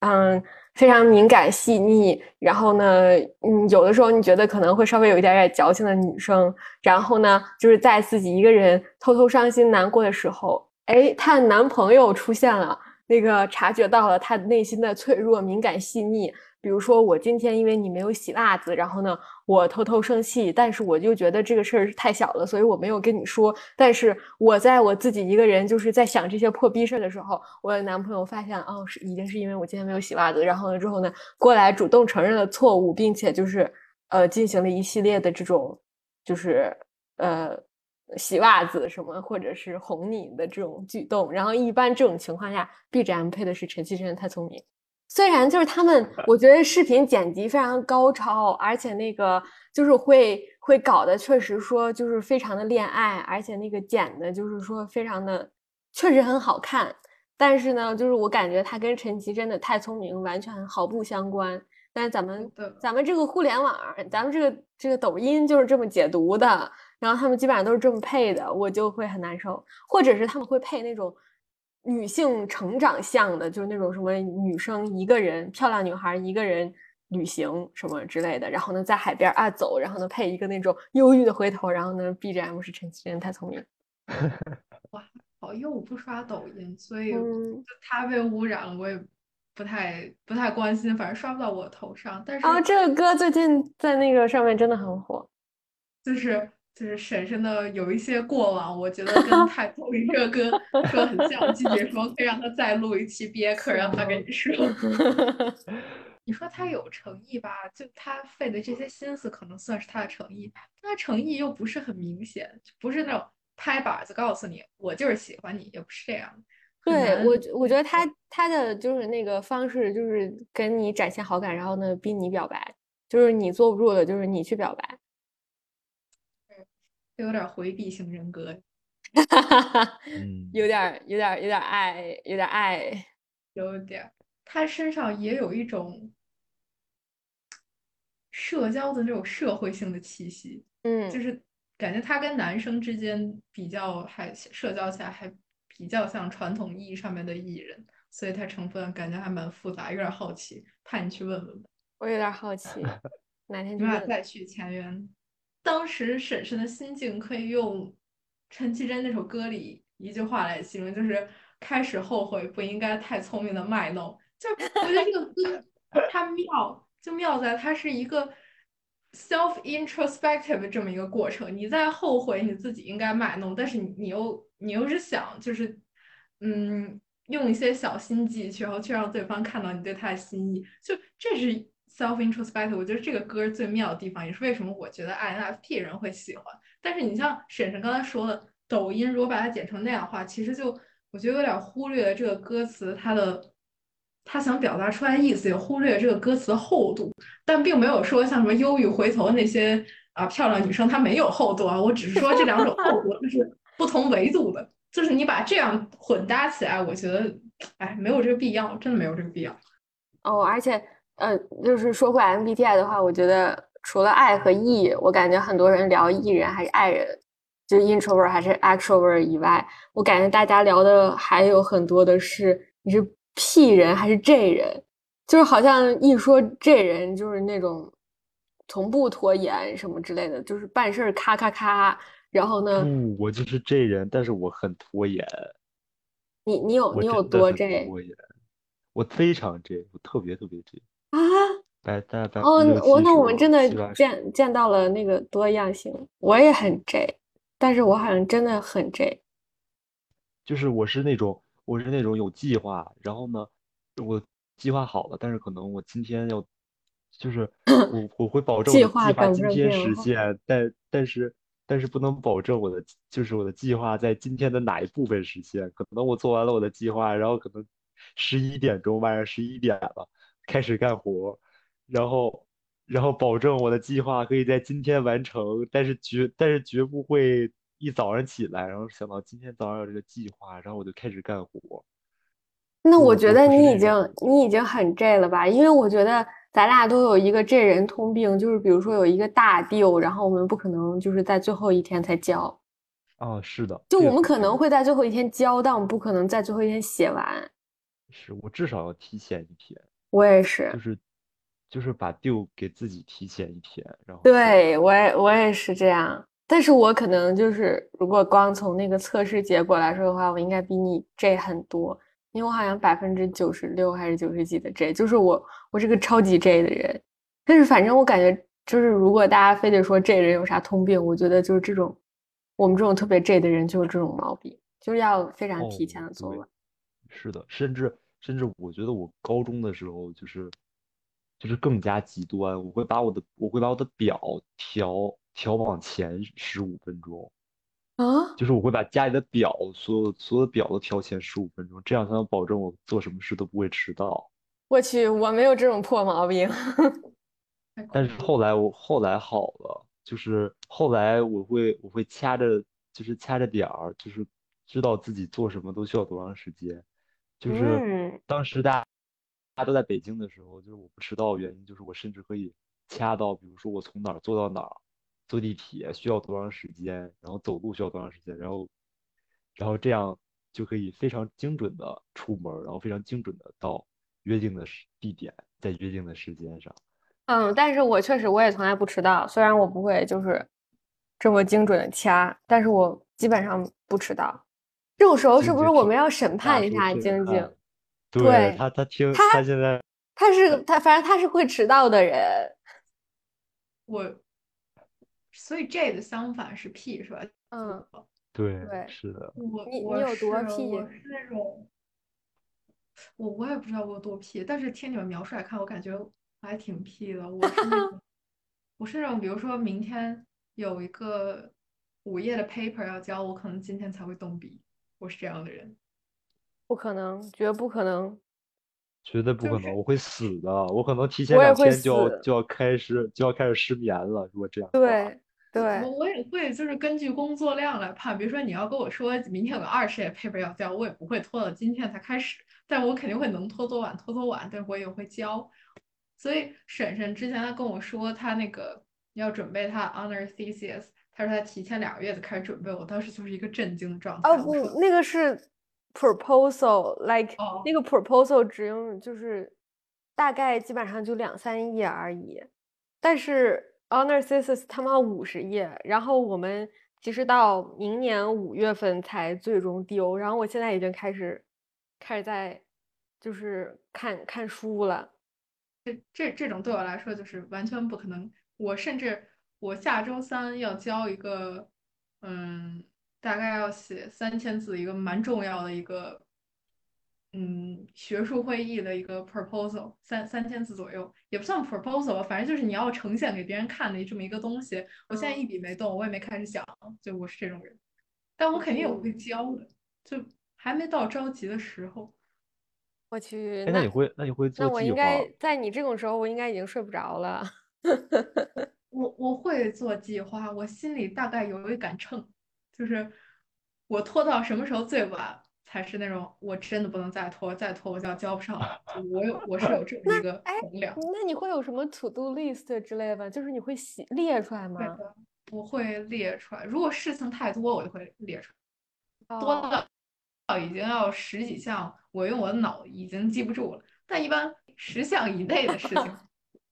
嗯。非常敏感细腻，然后呢，嗯，有的时候你觉得可能会稍微有一点点矫情的女生，然后呢，就是在自己一个人偷偷伤心难过的时候，哎，她的男朋友出现了，那个察觉到了她内心的脆弱、敏感、细腻。比如说，我今天因为你没有洗袜子，然后呢，我偷偷生气，但是我就觉得这个事儿是太小了，所以我没有跟你说。但是我在我自己一个人就是在想这些破逼事儿的时候，我的男朋友发现，哦，是已经是因为我今天没有洗袜子，然后呢之后呢，过来主动承认了错误，并且就是呃进行了一系列的这种就是呃洗袜子什么或者是哄你的这种举动。然后一般这种情况下，BGM 配的是陈绮贞太聪明。虽然就是他们，我觉得视频剪辑非常高超，而且那个就是会会搞的，确实说就是非常的恋爱，而且那个剪的就是说非常的，确实很好看。但是呢，就是我感觉他跟陈琦真的太聪明完全毫不相关。但是咱们咱们这个互联网，咱们这个这个抖音就是这么解读的，然后他们基本上都是这么配的，我就会很难受。或者是他们会配那种。女性成长向的，就是那种什么女生一个人，漂亮女孩一个人旅行什么之类的，然后呢在海边啊走，然后呢配一个那种忧郁的回头，然后呢 BGM 是陈绮贞太聪明。哇，好，因为我不刷抖音，所以它被污染了，我也不太不太关心，反正刷不到我头上。但是哦，这个歌最近在那个上面真的很火，就是。就是婶婶的有一些过往，我觉得跟《太透明》这个歌说很像。季姐说可以让他再录一期毕业课，让他跟你说。你说他有诚意吧？就他费的这些心思，可能算是他的诚意，但他诚意又不是很明显，不是那种拍板子告诉你我就是喜欢你，也不是这样。对我，我觉得他他的就是那个方式，就是跟你展现好感，然后呢逼你表白，就是你坐不住了，就是你去表白。有点回避型人格，有点有点有点爱，有点爱，有点。他身上也有一种社交的那种社会性的气息，嗯，就是感觉他跟男生之间比较还社交起来还比较像传统意义上面的艺人，所以他成分感觉还蛮复杂，有点好奇，怕你去问问吧。我有点好奇，哪天你俩再续前缘。当时婶婶的心境可以用陈绮贞那首歌里一句话来形容，就是开始后悔不应该太聪明的卖弄。就我觉得这个歌它妙，就妙在它是一个 self introspective 这么一个过程。你在后悔你自己应该卖弄，但是你又你又是想就是嗯用一些小心计，然后去让对方看到你对他的心意。就这是。Self introspective，我觉得这个歌最妙的地方，也是为什么我觉得 INFP 人会喜欢。但是你像婶婶刚才说的，抖音如果把它剪成那样的话，其实就我觉得有点忽略了这个歌词它的他想表达出来意思，也忽略了这个歌词的厚度。但并没有说像什么忧郁回头那些啊漂亮女生她没有厚度啊，我只是说这两种厚度就是不同维度的。就是你把这样混搭起来，我觉得哎没有这个必要，真的没有这个必要。哦，而且。呃，就是说回 MBTI 的话，我觉得除了爱和 E，我感觉很多人聊 E 人还是爱人，就 introvert 还是 extrovert 以外，我感觉大家聊的还有很多的是你是 P 人还是 J 人，就是好像一说 J 人就是那种从不拖延什么之类的，就是办事咔咔咔。然后呢？不，我就是 J 人，但是我很拖延。你你有你有多 J？我非常 J，我特别特别 J。啊，百大百哦，我那我们真的见见到了那个多样性。我也很 J，但是我好像真的很 J。就是我是那种我是那种有计划，然后呢，我计划好了，但是可能我今天要，就是 我我会保证计划今天实现，但但是但是不能保证我的就是我的计划在今天的哪一部分实现。可能我做完了我的计划，然后可能十一点钟晚上十一点了。开始干活，然后，然后保证我的计划可以在今天完成，但是绝，但是绝不会一早上起来，然后想到今天早上有这个计划，然后我就开始干活。那我觉得你已经，你已经很 J 了吧？因为我觉得咱俩都有一个 J 人通病，就是比如说有一个大 deal，然后我们不可能就是在最后一天才交。哦，是的。就我们可能会在最后一天交，但我们不可能在最后一天写完。是我至少要提前一天。我也是，就是就是把 due 给自己提前一天，然后对我也我也是这样，但是我可能就是如果光从那个测试结果来说的话，我应该比你 J 很多，因为我好像百分之九十六还是九十几的 J，就是我我是个超级 J 的人，但是反正我感觉就是如果大家非得说 J 人有啥通病，我觉得就是这种我们这种特别 J 的人就是这种毛病，就是要非常提前的做完。是的，甚至。甚至我觉得我高中的时候就是就是更加极端，我会把我的我会把我的表调调往前十五分钟啊，就是我会把家里的表所有所有的表都调前十五分钟，这样才能保证我做什么事都不会迟到。我去，我没有这种破毛病。但是后来我后来好了，就是后来我会我会掐着就是掐着点儿，就是知道自己做什么都需要多长时间。就是当时大家大家都在北京的时候，就是我不迟到，原因就是我甚至可以掐到，比如说我从哪儿坐到哪儿，坐地铁需要多长时间，然后走路需要多长时间，然后然后这样就可以非常精准的出门，然后非常精准的到约定的时地点，在约定的时间上。嗯，但是我确实我也从来不迟到，虽然我不会就是这么精准的掐，但是我基本上不迟到。这种时候是不是我们要审判一下晶晶？对他，他听他现在他是他，反正他是会迟到的人。我所以 J 的相反是 P 是吧？嗯，对，对是的，我你你我有多 P？我是那种，我我也不知道我有多 P，但是听你们描述来看，我感觉我还挺 P 的。我是那种，我是那种，比如说明天有一个午夜的 paper 要交，我可能今天才会动笔。我是这样的人。不可能，绝不可能。绝对不可能，就是我会死的，我可能提前两天就要就要开始就要开始失眠了，如果这样。对对我，我也会就是根据工作量来判，比如说你要跟我说明天有个二十页 paper 要交，我也不会拖到今天才开始，但我肯定会能拖多晚拖多晚，但我也会交。所以婶婶之前她跟我说她那个要准备她 honor thesis，她说他提前两个月就开始准备，我当时就是一个震惊的状态。哦不，那个是 proposal，like 哦那个 proposal 只用就是大概基本上就两三页而已，但是 honor thesis 他妈五十页，然后我们其实到明年五月份才最终丢，然后我现在已经开始开始在就是看看书了。这这这种对我来说就是完全不可能。我甚至我下周三要交一个，嗯，大概要写三千字一个蛮重要的一个，嗯，学术会议的一个 proposal，三三千字左右，也不算 proposal 吧，反正就是你要呈现给别人看的这么一个东西。我现在一笔没动，我也没开始想，就我是这种人，但我肯定有会交的，就还没到着急的时候。我去，哎，那你会那你会那做计划我应该？在你这种时候，我应该已经睡不着了。我我会做计划，我心里大概有一杆秤，就是我拖到什么时候最晚才是那种我真的不能再拖，再拖我就要交不上。了我有我是有这么一个哎衡量。那你会有什么 to do list 之类的？就是你会写列出来吗？对的，我会列出来。如果事情太多，我就会列出来，多哦，到已经要十几项，我用我的脑已经记不住了。但一般十项以内的事情，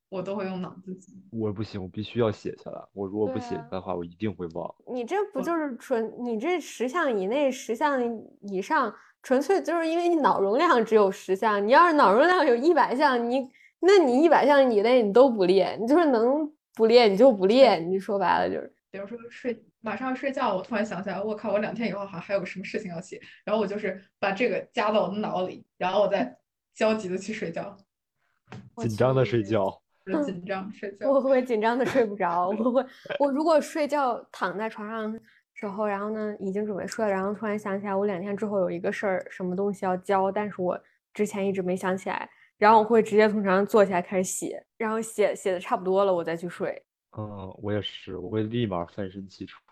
我都会用脑子记。我不行，我必须要写下来。我如果不写下来的话，我一定会忘。你这不就是纯？你这十项以内、十项以上，纯粹就是因为你脑容量只有十项。你要是脑容量有一百项，你那你一百项以内你都不列，你就是能不列你就不列。你说白了就是，比如说睡，马上要睡觉，我突然想起来，我靠，我两天以后好像还有个什么事情要写，然后我就是把这个加到我的脑里，然后我再焦急的去睡觉，紧张的睡觉，就紧张睡觉。我会紧张的睡不着。我会，我如果睡觉躺在床上时候，然后呢已经准备睡了，然后突然想起来我两天之后有一个事儿，什么东西要交，但是我之前一直没想起来，然后我会直接从床上坐起来开始写，然后写写的差不多了，我再去睡。嗯，我也是，我会立马翻身起床，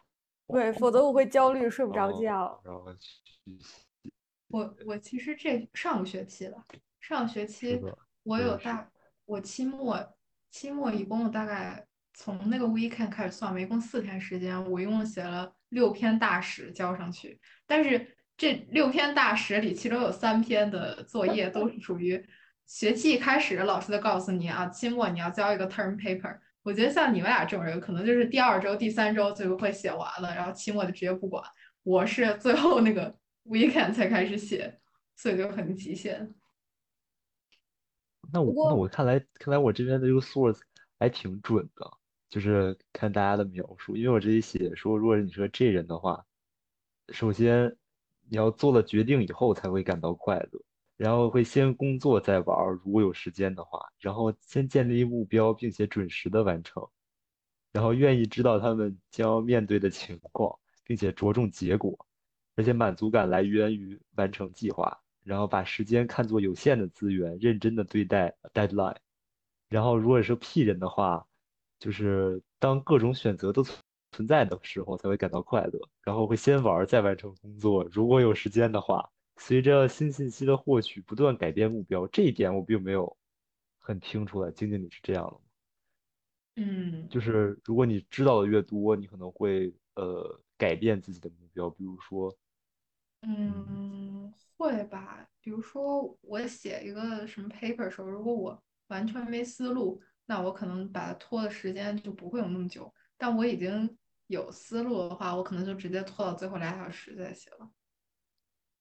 对，否则我会焦虑，睡不着然后觉。然后去写。我我其实这上个学期了，上个学期，我。有大，我期末期末一共大概从那个 weekend 开始算吧，一共四天时间，我一共写了六篇大史交上去。但是这六篇大史里，其中有三篇的作业都是属于 学期一开始老师就告诉你啊，期末你要交一个 term paper。我觉得像你们俩这种人，可能就是第二周、第三周就会写完了，然后期末就直接不管。我是最后那个 weekend 才开始写，所以就很极限。那我那过，我看来看来我这边的这个 source 还挺准的，就是看大家的描述，因为我这里写说，如果你说这人的话，首先你要做了决定以后才会感到快乐，然后会先工作再玩儿，如果有时间的话，然后先建立目标，并且准时的完成，然后愿意知道他们将要面对的情况，并且着重结果，而且满足感来源于完成计划。然后把时间看作有限的资源，认真的对待 deadline。然后如果是 P 人的话，就是当各种选择都存存在的时候才会感到快乐，然后会先玩儿再完成工作。如果有时间的话，随着新信息的获取，不断改变目标。这一点我并没有很听出来。晶晶，你是这样的吗？嗯，就是如果你知道的越多，你可能会呃改变自己的目标，比如说，嗯。会吧。比如说，我写一个什么 paper 的时候，如果我完全没思路，那我可能把它拖的时间就不会有那么久。但我已经有思路的话，我可能就直接拖到最后俩小时再写了。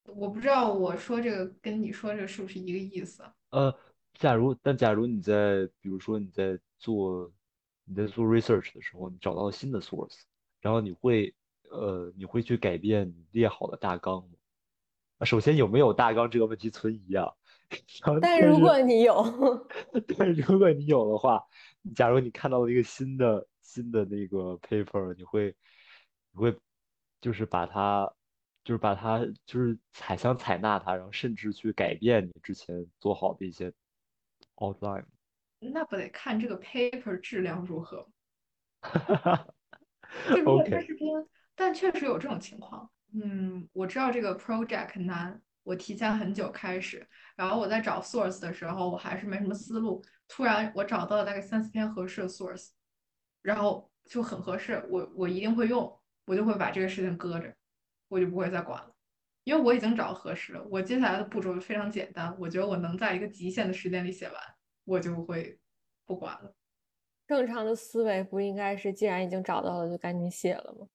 我不知道我说这个跟你说这个是不是一个意思？呃，假如但假如你在，比如说你在做你在做 research 的时候，你找到了新的 source，然后你会呃你会去改变你列好的大纲吗？啊，首先有没有大纲这个问题存疑啊。但如果你有，但如果你有的话，假如你看到了一个新的新的那个 paper，你会你会就是把它就是把它就是采想采纳它，然后甚至去改变你之前做好的一些 outline。那不得看这个 paper 质量如何。就如果它 OK，是篇，但确实有这种情况。嗯，我知道这个 project 难，我提前很久开始，然后我在找 source 的时候，我还是没什么思路。突然我找到了大概三四篇合适的 source，然后就很合适，我我一定会用，我就会把这个事情搁着，我就不会再管了，因为我已经找合适了。我接下来的步骤非常简单，我觉得我能在一个极限的时间里写完，我就会不管了。正常的思维不应该是既然已经找到了就赶紧写了吗？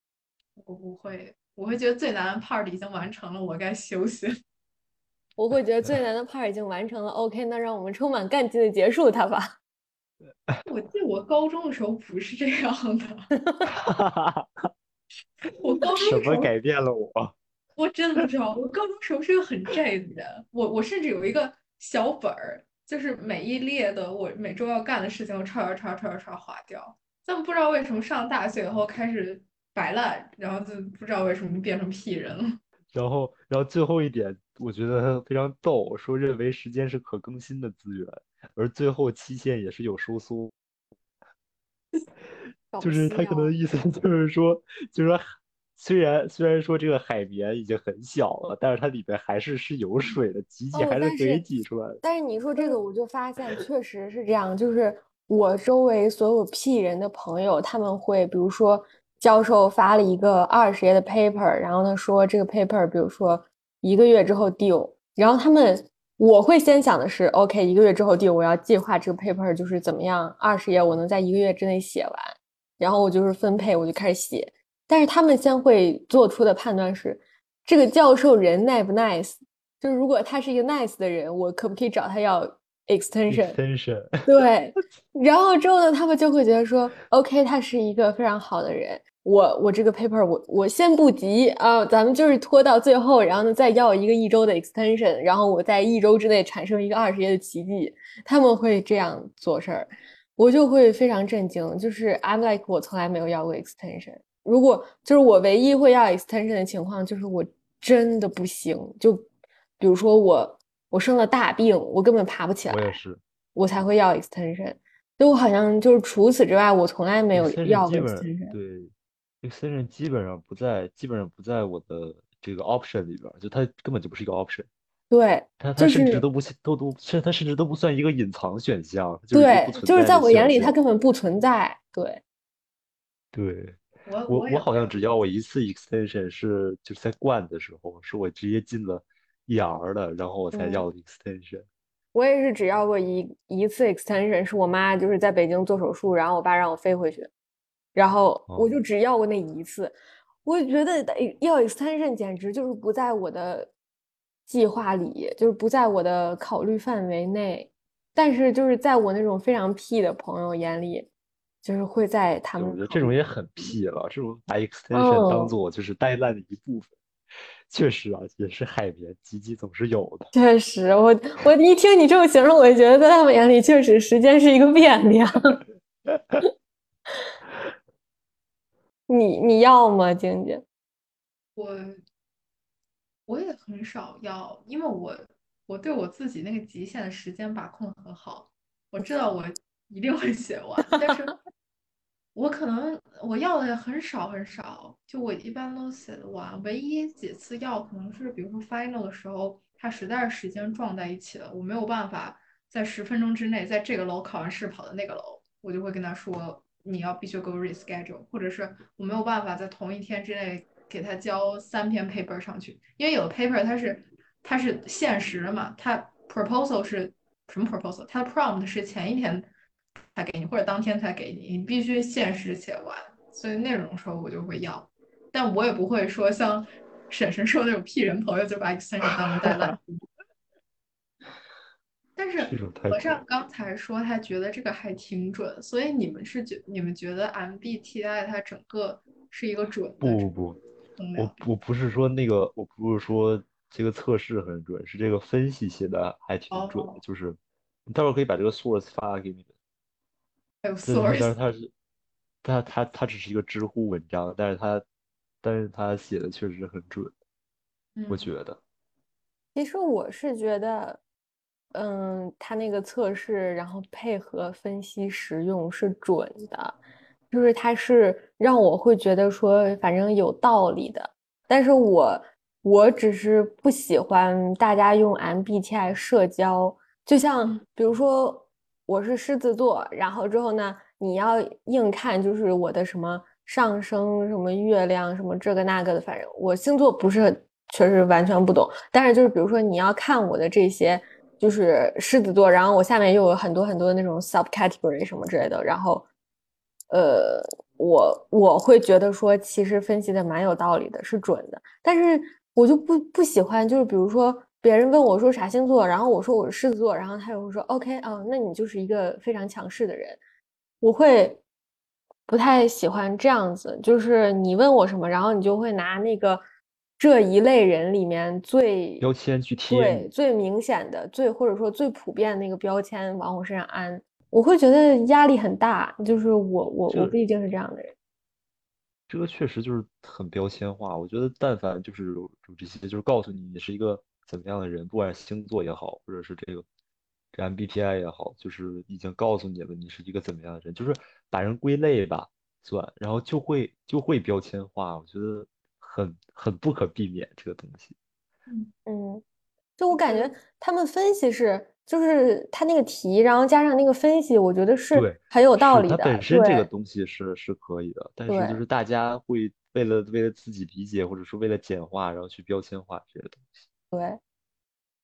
我不会，我会觉得最难的 part 已经完成了，我该休息了。我会觉得最难的 part 已经完成了，OK，那让我们充满干劲的结束它吧。我记得我高中的时候不是这样的，哈哈，我高中什的时候么改变了我？我真的不知道，我高中时候是个很 J 的人，我我甚至有一个小本儿，就是每一列的我每周要干的事情，我抄抄抄抄抄划掉。但不知道为什么上大学以后开始摆烂，然后就不知道为什么变成屁人了。然后，然后最后一点，我觉得非常逗，说认为时间是可更新的资源，而最后期限也是有收缩，就是他可能意思就是 说，就是说虽然虽然说这个海绵已经很小了，但是它里边还是是有水的，挤挤哦，还是可以挤出来的。但是你说这个，我就发现确实是这样，就是我周围所有屁人的朋友，他们会比如说教授发了一个二十页的 paper，然后他说这个 paper，比如说一个月之后 due，然后他们我会先想的是，OK，一个月之后 due，我要计划这个 paper 就是怎么样，二十页我能在一个月之内写完，然后我就是分配，我就开始写。但是他们先会做出的判断是，这个教授人 nice 不 nice？就是如果他是一个 nice 的人，我可不可以找他要 extension？extension，对，然后之后呢，他们就会觉得说，OK，他是一个非常好的人，我我这个 paper 我我先不急啊，咱们就是拖到最后，然后呢再要一个一周的 extension，然后我在一周之内产生一个二十页的奇迹，他们会这样做事儿，我就会非常震惊，就是 I'm like 我从来没有要过 extension，如果就是我唯一会要 extension 的情况，就是我真的不行，就比如说我我生了大病，我根本爬不起来。我也是。我才会要 extension。就我好像就是除此之外，我从来没有要过 extension。对，extension 基本上不在，基本上不在我的这个 option 里边，就它根本就不是一个 option，对，它它就甚至都不都都甚它甚至都不算一个隐藏选项，就是一个对，存就是在我眼里，它根本不存在。对，对。我我我也我好像只要我一次 extension 是就是在灌的时候，是我直接进了 ER 的，然后我才嗯要的 extension。我也是只要过一一次 extension，是我妈就是在北京做手术，然后我爸让我飞回去，然后我就哦只要过那一次。我觉得得要 extension 简直就是不在我的计划里，就是不在我的考虑范围内。但是就是在我那种非常屁的朋友眼里，就是会在他，们我觉得这种也很屁了，这种把 extension 当嗯做就是 deadline 的一部分，确实啊，也是海绵，积积总是有的。确实，我 我一听你这么形容，我就觉得在他们眼里，确实时间是一个变量。你你要吗，静静？我我也很少要，因为我我对我自己那个极限的时间把控很好，我知道我一定会写完，但是 我可能我要的也很少很少，就我一般都写得完，唯一几次要可能是比如说 final 的时候，它实在是时间撞在一起了，我没有办法在十分钟之内在这个楼考完试跑到那个楼，我就会跟他说你要必须给我 reschedule，或者是我没有办法在同一天之内给他交三篇 paper 上去，因为有的 paper 它是它是限时的嘛，它 proposal 是什么 proposal？它的 prompt 是前一天才给你，或者当天才给你，你必须限时写完，所以那种时候我就会要，但我也不会说像婶婶说那种屁人朋友就把 extension 当成 deadline。但是和尚刚才说他觉得这个还挺准，所以你们是觉你们觉得 MBTI 它整个是一个准的不不不，我我不是说那个，我不是说这个测试很准，是这个分析写的还挺准就是你待会儿可以把这个 source 发给你们。source，但是它是，它它它只是一个知乎文章，但是它但是它写的确实很准，我嗯觉得。其实我是觉得，嗯，他那个测试，然后配合分析实用是准的，就是他是让我会觉得说，反正有道理的。但是我我只是不喜欢大家用 MBTI 社交，就像嗯比如说我是狮子座，然后之后呢，你要硬看就是我的什么上升、什么月亮、什么这个那个的，反正我星座不是很确实完全不懂。但是就是比如说你要看我的这些，就是狮子座，然后我下面又有很多很多那种 subcategory 什么之类的，然后呃，我我会觉得说，其实分析的蛮有道理的，是准的。但是我就不不喜欢，就是比如说别人问我说啥星座，然后我说我是狮子座，然后他又会说 OK 啊，那你就是一个非常强势的人。我会不太喜欢这样子，就是你问我什么，然后你就会拿那个这一类人里面最标签去贴，对最明显的、最或者说最普遍的那个标签往我身上安，我会觉得压力很大。就是我我我不一定是这样的人。这个确实就是很标签化。我觉得但凡就是有有这些，就是告诉你你是一个怎么样的人，不管是星座也好，或者是这个这 MBTI 也好，就是已经告诉你了你是一个怎么样的人，就是把人归类吧算，然后就会就会标签化。我觉得很很不可避免这个东西。嗯，嗯，就我感觉他们分析是，就是他那个题，然后加上那个分析，我觉得是对，很有道理的。本身这个东西是是可以的，但是就是大家会为了为了自己理解，或者说为了简化，然后去标签化这些东西。对，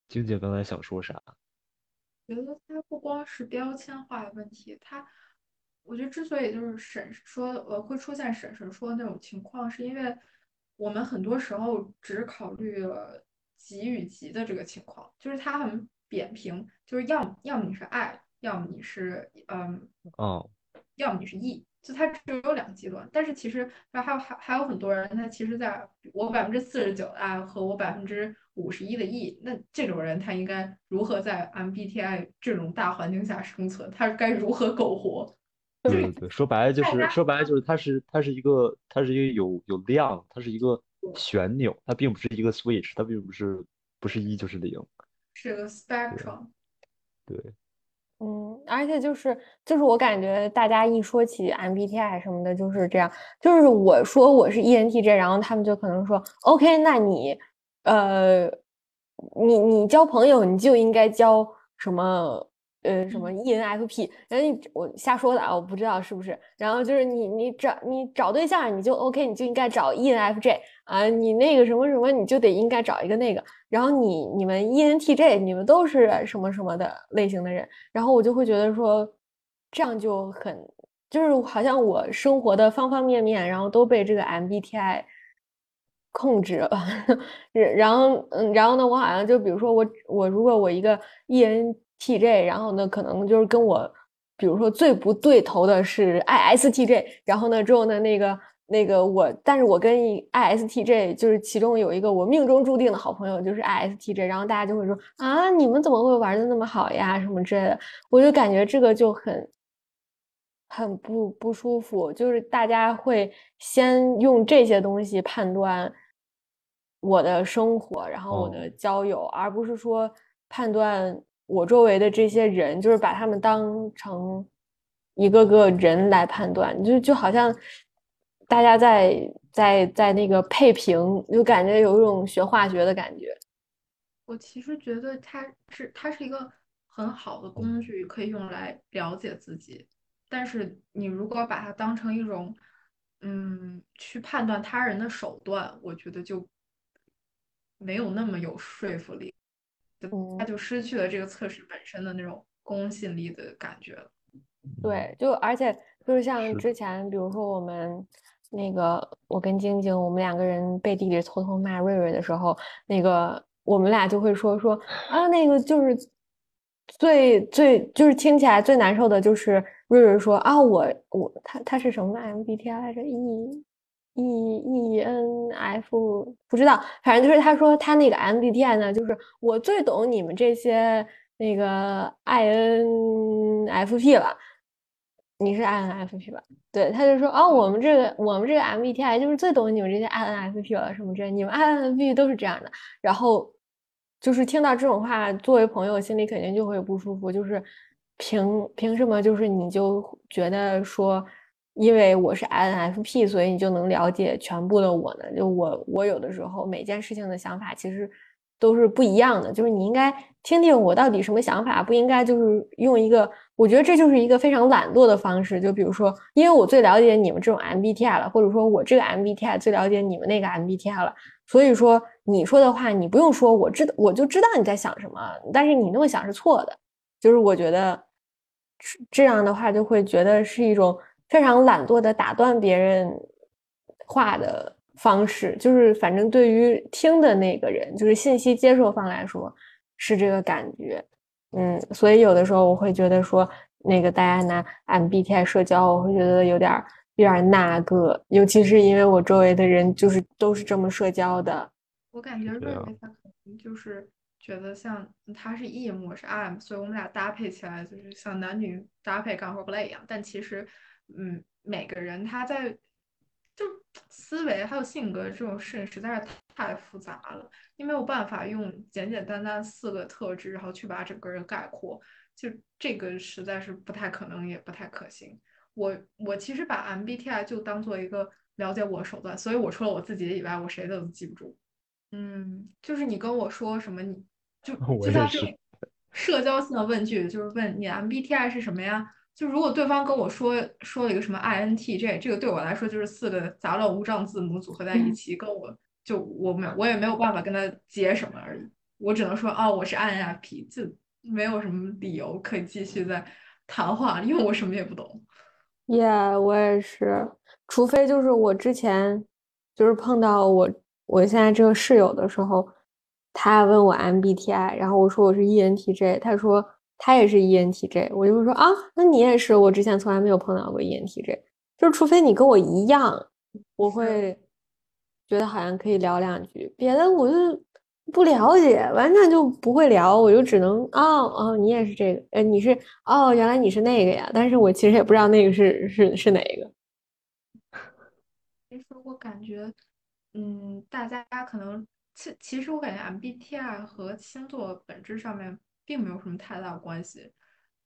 晶姐刚才想说啥？觉得它不光是标签化的问题，它，我觉得之所以就是审说呃会出现审审说那种情况，是因为我们很多时候只考虑了极与极的这个情况，就是它很扁平，就是要么要么你是爱，要么你是嗯，哦，要么你是 E，就它只有两个极端。但是其实还还有还还有很多人，他其实在我百分之四十九的爱和我百分之五十一的 E，那这种人他应该如何在 MBTI 这种大环境下生存？他该如何苟活？对对对，说白了就是说白了就是它是它是一个它是一个有有量，它是一个旋钮，它并不是一个 switch，它并不是不是一就是零。是个 spectrum。对，嗯，而且就是就是我感觉大家一说起 MBTI 什么的，就是这样，就是我说我是 ENTJ，然后他们就可能说 OK，那你呃，你你交朋友你就应该交什么呃什么 ENFP，然后你我瞎说的啊，我不知道是不是，然后就是你你找你找对象你就 OK，你就应该找 ENFJ 啊，你那个什么什么你就得应该找一个那个。然后你你们 ENTJ 你们都是什么什么的类型的人，然后我就会觉得说，这样就很就是好像我生活的方方面面，然后都被这个 MBTI 控制了。然后嗯，然后呢，我好像就比如说我我如果我一个 ENTJ，然后呢，可能就是跟我比如说最不对头的是 ISTJ，然后呢之后呢那个。那个我，但是我跟 ISTJ 就是其中有一个我命中注定的好朋友，就是 ISTJ，然后大家就会说啊，你们怎么会玩的那么好呀，什么之类的，我就感觉这个就很很不不舒服，就是大家会先用这些东西判断我的生活，然后我的哦交友，而不是说判断我周围的这些人，就是把他们当成一个个人来判断，就就好像。大家在在在那个配平，就感觉有一种学化学的感觉。我其实觉得它是它是一个很好的工具，可以用来了解自己。但是你如果把它当成一种嗯去判断他人的手段，我觉得就没有那么有说服力，嗯他就失去了这个测试本身的那种公信力的感觉了。对，就而且就是像之前，比如说我们那个我跟晶晶，我们两个人背地里偷偷骂瑞瑞的时候，那个我们俩就会说说啊，那个就是最最就是听起来最难受的就是瑞瑞说啊，我我他他是什么 MBTI 来着？E E E N F 不知道，反正就是他说他那个 MBTI 呢，就是我最懂你们这些那个 INFP 了。你是 INFP 吧？对，他就说哦，我们这个我们这个 MBTI 就是最懂你们这些 INFP 了，什么之类，你们 INFP 都是这样的。然后就是听到这种话，作为朋友心里肯定就会不舒服，就是凭凭什么就是你就觉得说，因为我是 INFP，所以你就能了解全部的我呢？就我我有的时候每件事情的想法其实。都是不一样的，就是你应该听听我到底什么想法，不应该就是用一个，我觉得这就是一个非常懒惰的方式。就比如说，因为我最了解你们这种 MBTI 了，或者说我这个 MBTI 最了解你们那个 MBTI 了，所以说你说的话你不用说，我知道我就知道你在想什么，但是你那么想是错的。就是我觉得这样的话就会觉得是一种非常懒惰的打断别人话的。方式就是，反正对于听的那个人，就是信息接受方来说，是这个感觉，嗯，所以有的时候我会觉得说，那个大家拿 MBTI 社交，我会觉得有点有点那个，尤其是因为我周围的人就是都是这么社交的。我感觉瑞瑞他可能就是觉得像他是 E，我是 M，所以我们俩搭配起来就是像男女搭配干活不累一样。但其实，嗯，每个人他在。就思维还有性格这种事情实在是太复杂了，你没有办法用简简单单四个特质，然后去把整个人概括，就这个实在是不太可能，也不太可行。我我其实把 MBTI 就当做一个了解我的手段，所以我除了我自己以外，我谁都记不住。嗯，就是你跟我说什么，你 就就像这种社交性的问句，就是问你 MBTI 是什么呀？就如果对方跟我说说了一个什么 INTJ，这个对我来说就是四个杂乱无章字母组合在一起，跟我就我没我也没有办法跟他接什么而已。我只能说哦，我是 INFP，就没有什么理由可以继续再谈话，因为我什么也不懂。Yeah，我也是，除非就是我之前就是碰到我我现在这个室友的时候，他问我 MBTI，然后我说我是 ENTJ，他说。他也是 ENTJ，我就会说啊，那你也是。我之前从来没有碰到过 ENTJ，就是除非你跟我一样，我会觉得好像可以聊两句，别的我就不了解，完全就不会聊，我就只能哦哦，你也是这个，呃，你是哦，原来你是那个呀，但是我其实也不知道那个是是是哪一个。其实我感觉，嗯，大家可能其其实我感觉 MBTI 和星座本质上面。并没有什么太大的关系，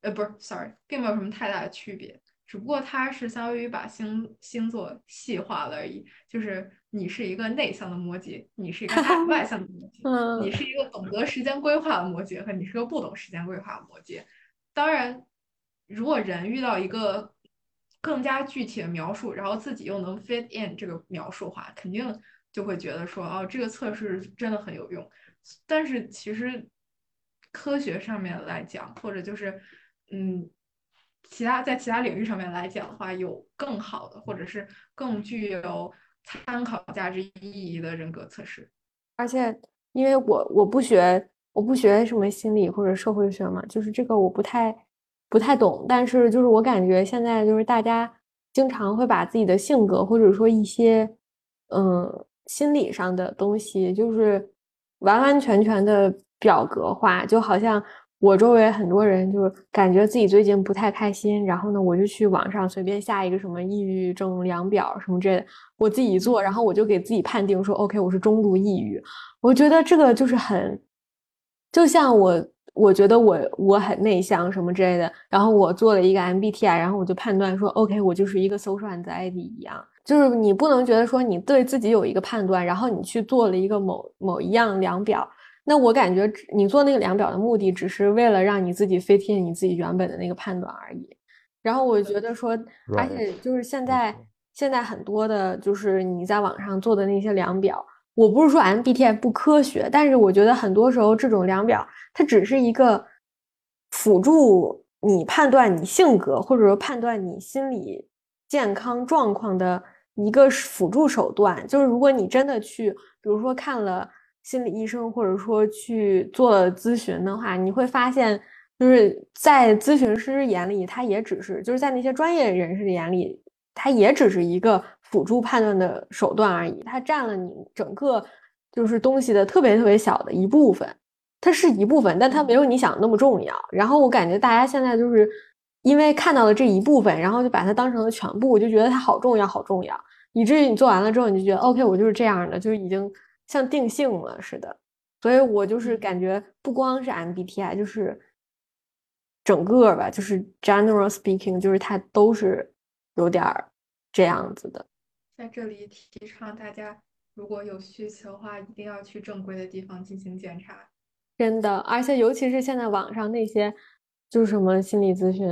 呃，不是，sorry，并没有什么太大的区别，只不过它是相当于把星星座细化了而已。就是你是一个内向的摩羯，你是一个外向的摩羯，你是一个懂得时间规划的摩羯，和你是个不懂时间规划的摩羯。当然，如果人遇到一个更加具体的描述，然后自己又能 fit in 这个描述的话，肯定就会觉得说，哦，这个测试真的很有用。但是其实。科学上面来讲，或者就是，嗯，其他在其他领域上面来讲的话，有更好的，或者是更具有参考价值意义的人格测试。而且，因为我我不学，我不学什么心理或者社会学嘛，就是这个我不太不太懂。但是，就是我感觉现在就是大家经常会把自己的性格或者说一些嗯心理上的东西，就是完完全全的。表格化就好像我周围很多人就是感觉自己最近不太开心，然后呢，我就去网上随便下一个什么抑郁症量表什么之类的，我自己做，然后我就给自己判定说，OK，我是中度抑郁。我觉得这个就是很，就像我，我觉得我我很内向什么之类的，然后我做了一个 MBTI，然后我就判断说，OK，我就是一个 social anxiety 一样，就是你不能觉得说你对自己有一个判断，然后你去做了一个某某一样量表。那我感觉你做那个量表的目的，只是为了让你自己 fit in 你自己原本的那个判断而已。然后我觉得说，而且就是现在现在很多的，就是你在网上做的那些量表，我不是说 MBTI 不科学，但是我觉得很多时候这种量表它只是一个辅助你判断你性格或者说判断你心理健康状况的一个辅助手段。就是如果你真的去，比如说看了。心理医生或者说去做咨询的话，你会发现就是在咨询师眼里，他也只是就是在那些专业人士眼里，他也只是一个辅助判断的手段而已，它占了你整个就是东西的特别特别小的一部分，它是一部分，但它没有你想的那么重要。然后我感觉大家现在就是因为看到了这一部分，然后就把它当成了全部，就觉得它好重要，好重要，以至于你做完了之后，你就觉得 OK，我就是这样的，就是已经像定性了似的。所以我就是感觉不光是 MBTI，就是整个吧，就是 general speaking，就是它都是有点儿这样子的。在这里提倡大家，如果有需求的话，一定要去正规的地方进行检查。真的，而且尤其是现在网上那些，就是什么心理咨询，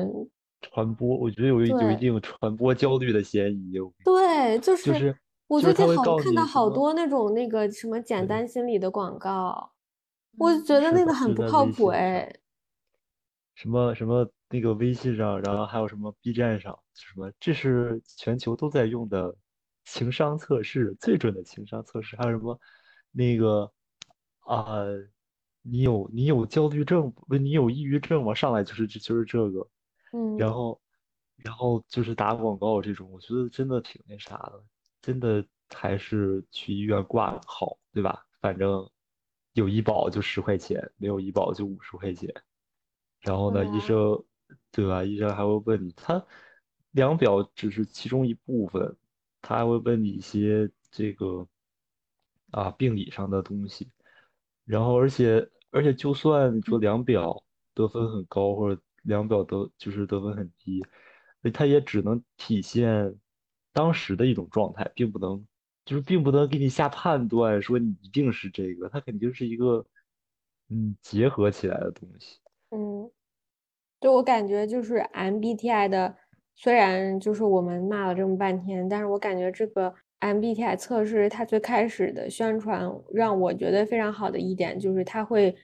传播，我觉得有一有一定传播焦虑的嫌疑。我对，就是他最近好看到好多那种那个什么简单心理的广告，我觉得那个很不靠谱哎。什么什么那个微信上，然后还有什么 B 站上，什么这是全球都在用的情商测试，最准的情商测试，还有什么那个啊、你有你有焦虑症不？你有抑郁症吗？上来就是就是这个，嗯，然后然后就是打广告这种，我觉得真的挺那啥的，真的还是去医院挂个号，对吧？反正有医保就十块钱，没有医保就五十块钱。然后呢，医生，对吧？医生还会问你，他量表只是其中一部分，他还会问你一些这个啊病理上的东西。然后，而且而且，就算说量表得分很高，或者量表得就是得分很低，那它也只能体现当时的一种状态，并不能就是并不能给你下判断说你一定是这个，它肯定是一个嗯结合起来的东西。嗯，就我感觉就是 MBTI 的，虽然就是我们骂了这么半天，但是我感觉这个 MBTI 测试它最开始的宣传让我觉得非常好的一点就是它会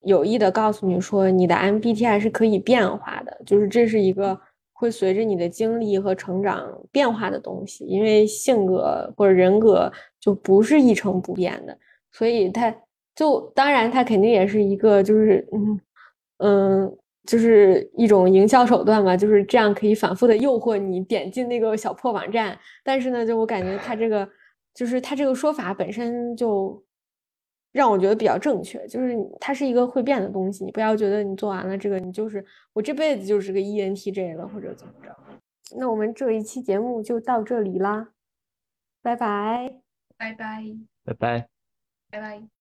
有意的告诉你说你的 MBTI 是可以变化的，就是这是一个会随着你的经历和成长变化的东西，因为性格或者人格就不是一成不变的，所以它就当然它肯定也是一个就是嗯。嗯，就是一种营销手段吧，就是这样可以反复的诱惑你点进那个小破网站。但是呢，就我感觉它这个，就是它这个说法本身就让我觉得比较正确，就是它是一个会变的东西，你不要觉得你做完了这个，你就是我这辈子就是个 ENTJ 了或者怎么着。那我们这一期节目就到这里啦，拜拜。拜拜，拜拜。拜拜。